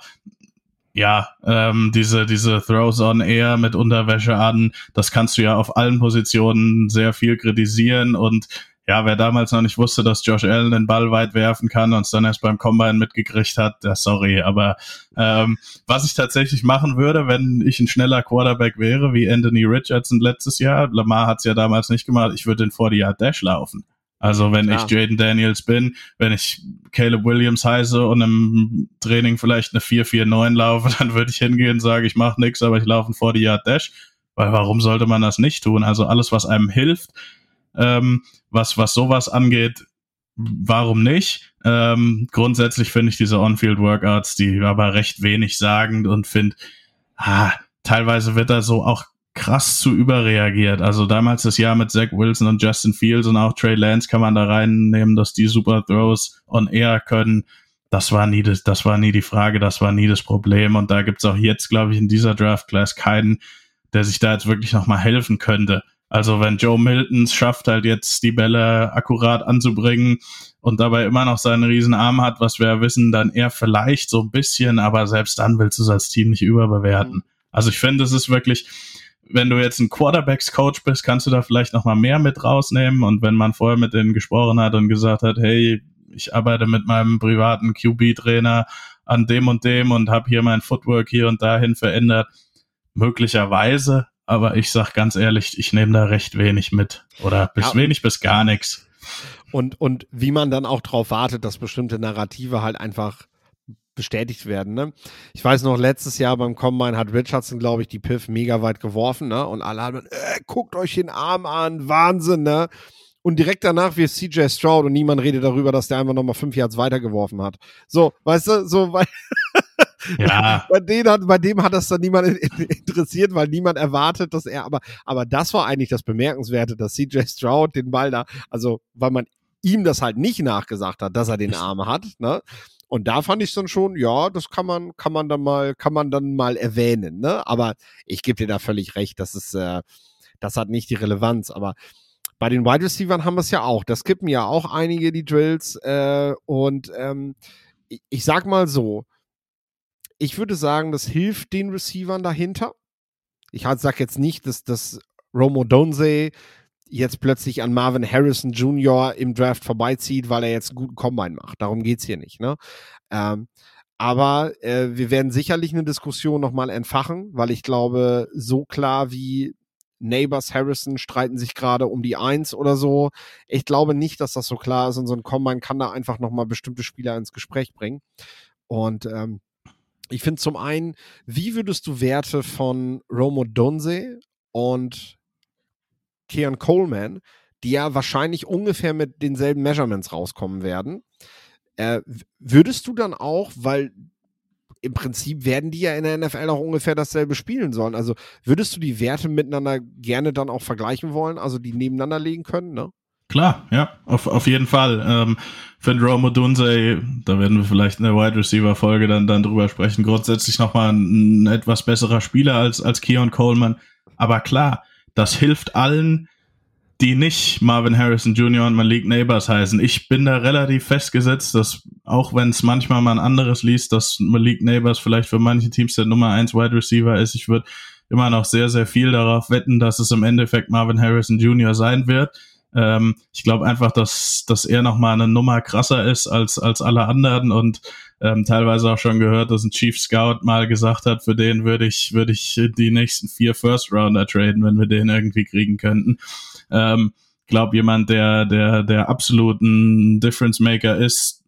ja, ähm, diese, diese Throws on Air mit Unterwäsche an, das kannst du ja auf allen Positionen sehr viel kritisieren und ja, wer damals noch nicht wusste, dass Josh Allen den Ball weit werfen kann und es dann erst beim Combine mitgekriegt hat, ja, sorry. Aber ähm, was ich tatsächlich machen würde, wenn ich ein schneller Quarterback wäre, wie Anthony Richardson letztes Jahr, Lamar hat es ja damals nicht gemacht, ich würde den 40-Yard-Dash laufen. Also wenn ja. ich Jaden Daniels bin, wenn ich Caleb Williams heiße und im Training vielleicht eine 4-4-9 laufe, dann würde ich hingehen und sagen, ich mache nichts, aber ich laufe einen 40-Yard-Dash. Weil warum sollte man das nicht tun? Also alles, was einem hilft, ähm, was, was sowas angeht, warum nicht? Ähm, grundsätzlich finde ich diese On-Field-Workouts, die aber recht wenig sagen und finde, ah, teilweise wird da so auch krass zu überreagiert. Also damals das Jahr mit Zach Wilson und Justin Fields und auch Trey Lance kann man da reinnehmen, dass die super Throws on air können. Das war nie das, das war nie die Frage, das war nie das Problem. Und da gibt's auch jetzt, glaube ich, in dieser Draft Class keinen, der sich da jetzt wirklich nochmal helfen könnte. Also wenn Joe Milton schafft, halt jetzt die Bälle akkurat anzubringen und dabei immer noch seinen riesen Arm hat, was wir wissen, dann eher vielleicht so ein bisschen, aber selbst dann willst du es als Team nicht überbewerten. Also ich finde, es ist wirklich, wenn du jetzt ein Quarterbacks-Coach bist, kannst du da vielleicht noch mal mehr mit rausnehmen. Und wenn man vorher mit denen gesprochen hat und gesagt hat, hey, ich arbeite mit meinem privaten QB-Trainer an dem und dem und habe hier mein Footwork hier und dahin verändert, möglicherweise. Aber ich sag ganz ehrlich, ich nehme da recht wenig mit oder bis ja. wenig bis gar nichts. Und, und wie man dann auch darauf wartet, dass bestimmte Narrative halt einfach bestätigt werden. Ne? Ich weiß noch, letztes Jahr beim Combine hat Richardson, glaube ich, die Piff mega weit geworfen. Ne? Und alle haben, äh, guckt euch den Arm an, Wahnsinn. Ne? Und direkt danach wie CJ Stroud und niemand redet darüber, dass der einfach nochmal fünf Yards weitergeworfen hat. So, weißt du, so, weil. Ja. bei, dem hat, bei dem hat das dann niemand interessiert, weil niemand erwartet, dass er, aber, aber das war eigentlich das Bemerkenswerte, dass CJ Stroud den Ball da, also, weil man ihm das halt nicht nachgesagt hat, dass er den Arm hat, ne? Und da fand ich dann schon, ja, das kann man, kann man dann mal, kann man dann mal erwähnen, ne? Aber ich gebe dir da völlig recht, das ist, äh, das hat nicht die Relevanz. Aber bei den Wide Receivers haben wir es ja auch. Das skippen ja auch einige die Drills. Äh, und ähm, ich, ich sag mal so, ich würde sagen, das hilft den Receivern dahinter. Ich sag jetzt nicht, dass das Romo Donze jetzt plötzlich an Marvin Harrison Jr. im Draft vorbeizieht, weil er jetzt einen guten Combine macht. Darum geht es hier nicht. Ne? Ähm, aber äh, wir werden sicherlich eine Diskussion nochmal entfachen, weil ich glaube, so klar wie Neighbors Harrison streiten sich gerade um die Eins oder so. Ich glaube nicht, dass das so klar ist und so ein Combine kann da einfach nochmal bestimmte Spieler ins Gespräch bringen. Und ähm, ich finde zum einen, wie würdest du Werte von Romo Donze und Keon Coleman, die ja wahrscheinlich ungefähr mit denselben Measurements rauskommen werden. Äh, würdest du dann auch, weil im Prinzip werden die ja in der NFL auch ungefähr dasselbe spielen sollen. Also würdest du die Werte miteinander gerne dann auch vergleichen wollen, also die nebeneinander legen können, ne? Klar, ja, auf, auf jeden Fall. Ähm, Romo Dunze, da werden wir vielleicht in der Wide Receiver Folge dann, dann drüber sprechen, grundsätzlich nochmal ein, ein etwas besserer Spieler als, als Keon Coleman. Aber klar, das hilft allen, die nicht Marvin Harrison Jr. und Malik Neighbors heißen. Ich bin da relativ festgesetzt, dass auch wenn es manchmal mal ein anderes liest, dass Malik Neighbors vielleicht für manche Teams der Nummer 1 Wide Receiver ist. Ich würde immer noch sehr, sehr viel darauf wetten, dass es im Endeffekt Marvin Harrison Jr. sein wird. Ähm, ich glaube einfach, dass, dass er noch mal eine Nummer krasser ist als, als alle anderen und ähm, teilweise auch schon gehört, dass ein Chief Scout mal gesagt hat, für den würde ich, würde ich die nächsten vier First Rounder traden, wenn wir den irgendwie kriegen könnten. Ähm, glaube jemand, der, der, der absoluten Difference Maker ist.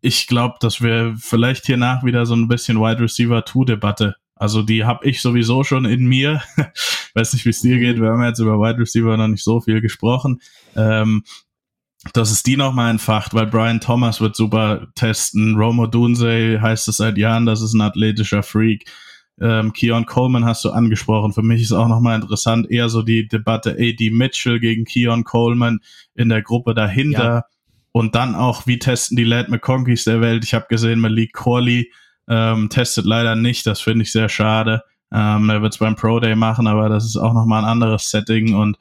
Ich glaube, dass wir vielleicht hier nach wieder so ein bisschen Wide Receiver 2 Debatte also die habe ich sowieso schon in mir. Weiß nicht, wie es dir geht. Wir haben jetzt über Wide Receiver noch nicht so viel gesprochen. Ähm, dass es die nochmal entfacht, weil Brian Thomas wird super testen. Romo Dunze heißt es seit Jahren, das ist ein athletischer Freak. Ähm, Keon Coleman hast du angesprochen. Für mich ist auch nochmal interessant, eher so die Debatte AD Mitchell gegen Keon Coleman in der Gruppe dahinter. Ja. Und dann auch, wie testen die Lad McConkeys der Welt? Ich habe gesehen, Malik Corley ähm, testet leider nicht, das finde ich sehr schade. Ähm, er wird es beim Pro Day machen, aber das ist auch nochmal ein anderes Setting und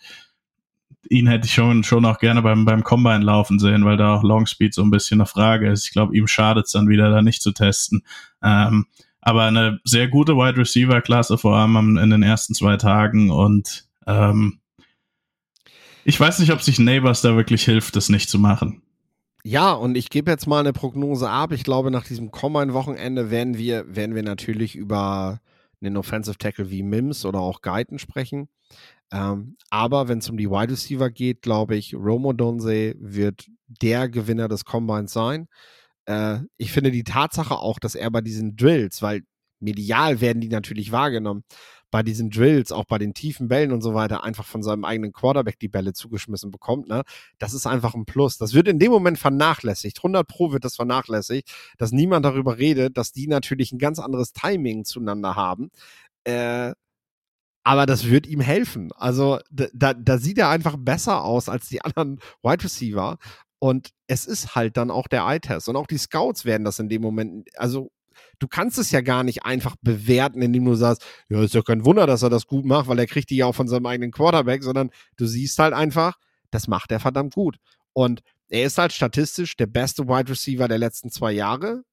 ihn hätte ich schon, schon auch gerne beim, beim Combine laufen sehen, weil da auch Long Speed so ein bisschen eine Frage ist. Ich glaube, ihm schadet es dann wieder, da nicht zu testen. Ähm, aber eine sehr gute Wide Receiver Klasse, vor allem in den ersten zwei Tagen und ähm, Ich weiß nicht, ob sich Neighbors da wirklich hilft, das nicht zu machen. Ja, und ich gebe jetzt mal eine Prognose ab. Ich glaube, nach diesem Combine-Wochenende werden wir, werden wir natürlich über einen Offensive Tackle wie Mims oder auch Guyton sprechen. Ähm, aber wenn es um die Wide Receiver geht, glaube ich, Romo Donze wird der Gewinner des Combines sein. Äh, ich finde die Tatsache auch, dass er bei diesen Drills, weil medial werden die natürlich wahrgenommen, bei diesen Drills, auch bei den tiefen Bällen und so weiter, einfach von seinem eigenen Quarterback die Bälle zugeschmissen bekommt, ne? Das ist einfach ein Plus. Das wird in dem Moment vernachlässigt. 100 Pro wird das vernachlässigt, dass niemand darüber redet, dass die natürlich ein ganz anderes Timing zueinander haben. Äh, aber das wird ihm helfen. Also da, da sieht er einfach besser aus als die anderen Wide Receiver. Und es ist halt dann auch der Eye-Test. Und auch die Scouts werden das in dem Moment, also du kannst es ja gar nicht einfach bewerten, indem du sagst, ja, ist ja kein Wunder, dass er das gut macht, weil er kriegt die ja auch von seinem eigenen Quarterback, sondern du siehst halt einfach, das macht er verdammt gut. Und er ist halt statistisch der beste Wide Receiver der letzten zwei Jahre,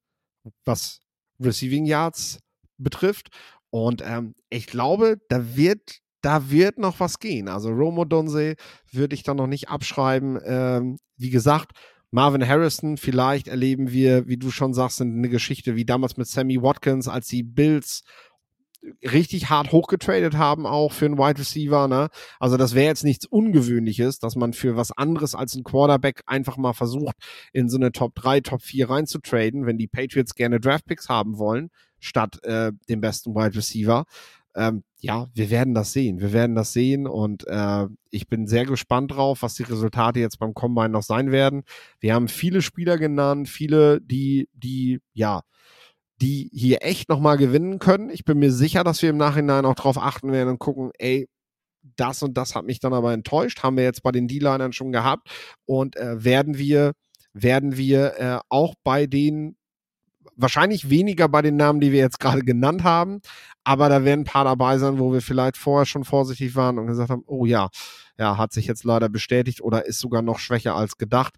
was Receiving Yards betrifft. Und ähm, ich glaube, da wird, da wird noch was gehen. Also Romo Donse würde ich da noch nicht abschreiben. Ähm, wie gesagt, Marvin Harrison, vielleicht erleben wir, wie du schon sagst, eine Geschichte wie damals mit Sammy Watkins, als die Bills richtig hart hochgetradet haben, auch für einen Wide Receiver. Ne? Also das wäre jetzt nichts Ungewöhnliches, dass man für was anderes als ein Quarterback einfach mal versucht, in so eine Top 3, Top 4 reinzutraden, wenn die Patriots gerne Draftpicks haben wollen, statt äh, dem besten Wide Receiver ähm, ja, wir werden das sehen. Wir werden das sehen und äh, ich bin sehr gespannt drauf, was die Resultate jetzt beim Combine noch sein werden. Wir haben viele Spieler genannt, viele, die, die, ja, die hier echt nochmal gewinnen können. Ich bin mir sicher, dass wir im Nachhinein auch drauf achten werden und gucken, ey, das und das hat mich dann aber enttäuscht, haben wir jetzt bei den D-Linern schon gehabt und äh, werden wir, werden wir äh, auch bei den wahrscheinlich weniger bei den Namen, die wir jetzt gerade genannt haben, aber da werden ein paar dabei sein, wo wir vielleicht vorher schon vorsichtig waren und gesagt haben, oh ja, ja, hat sich jetzt leider bestätigt oder ist sogar noch schwächer als gedacht.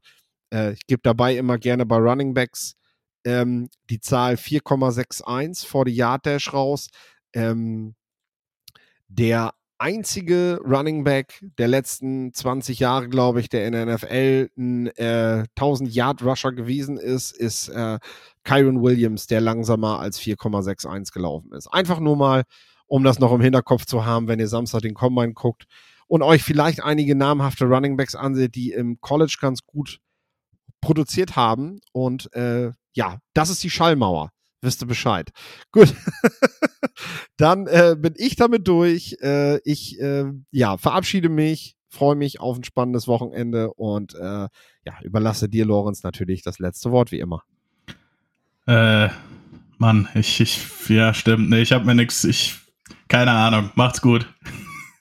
Äh, ich gebe dabei immer gerne bei Running Backs ähm, die Zahl 4,61 vor die Yard Dash raus. Ähm, der einzige Running Back der letzten 20 Jahre, glaube ich, der in der NFL ein äh, 1000 Yard Rusher gewesen ist, ist äh, Kyron Williams, der langsamer als 4,61 gelaufen ist. Einfach nur mal, um das noch im Hinterkopf zu haben, wenn ihr Samstag den Combine guckt und euch vielleicht einige namhafte Running Backs anseht, die im College ganz gut produziert haben. Und äh, ja, das ist die Schallmauer wisst ihr Bescheid. Gut. Dann äh, bin ich damit durch. Äh, ich äh, ja, verabschiede mich, freue mich auf ein spannendes Wochenende und äh, ja, überlasse dir, Lorenz, natürlich das letzte Wort, wie immer. Äh, Mann, ich, ich, ja, stimmt. Nee, ich habe mir nichts, ich, keine Ahnung. Macht's gut.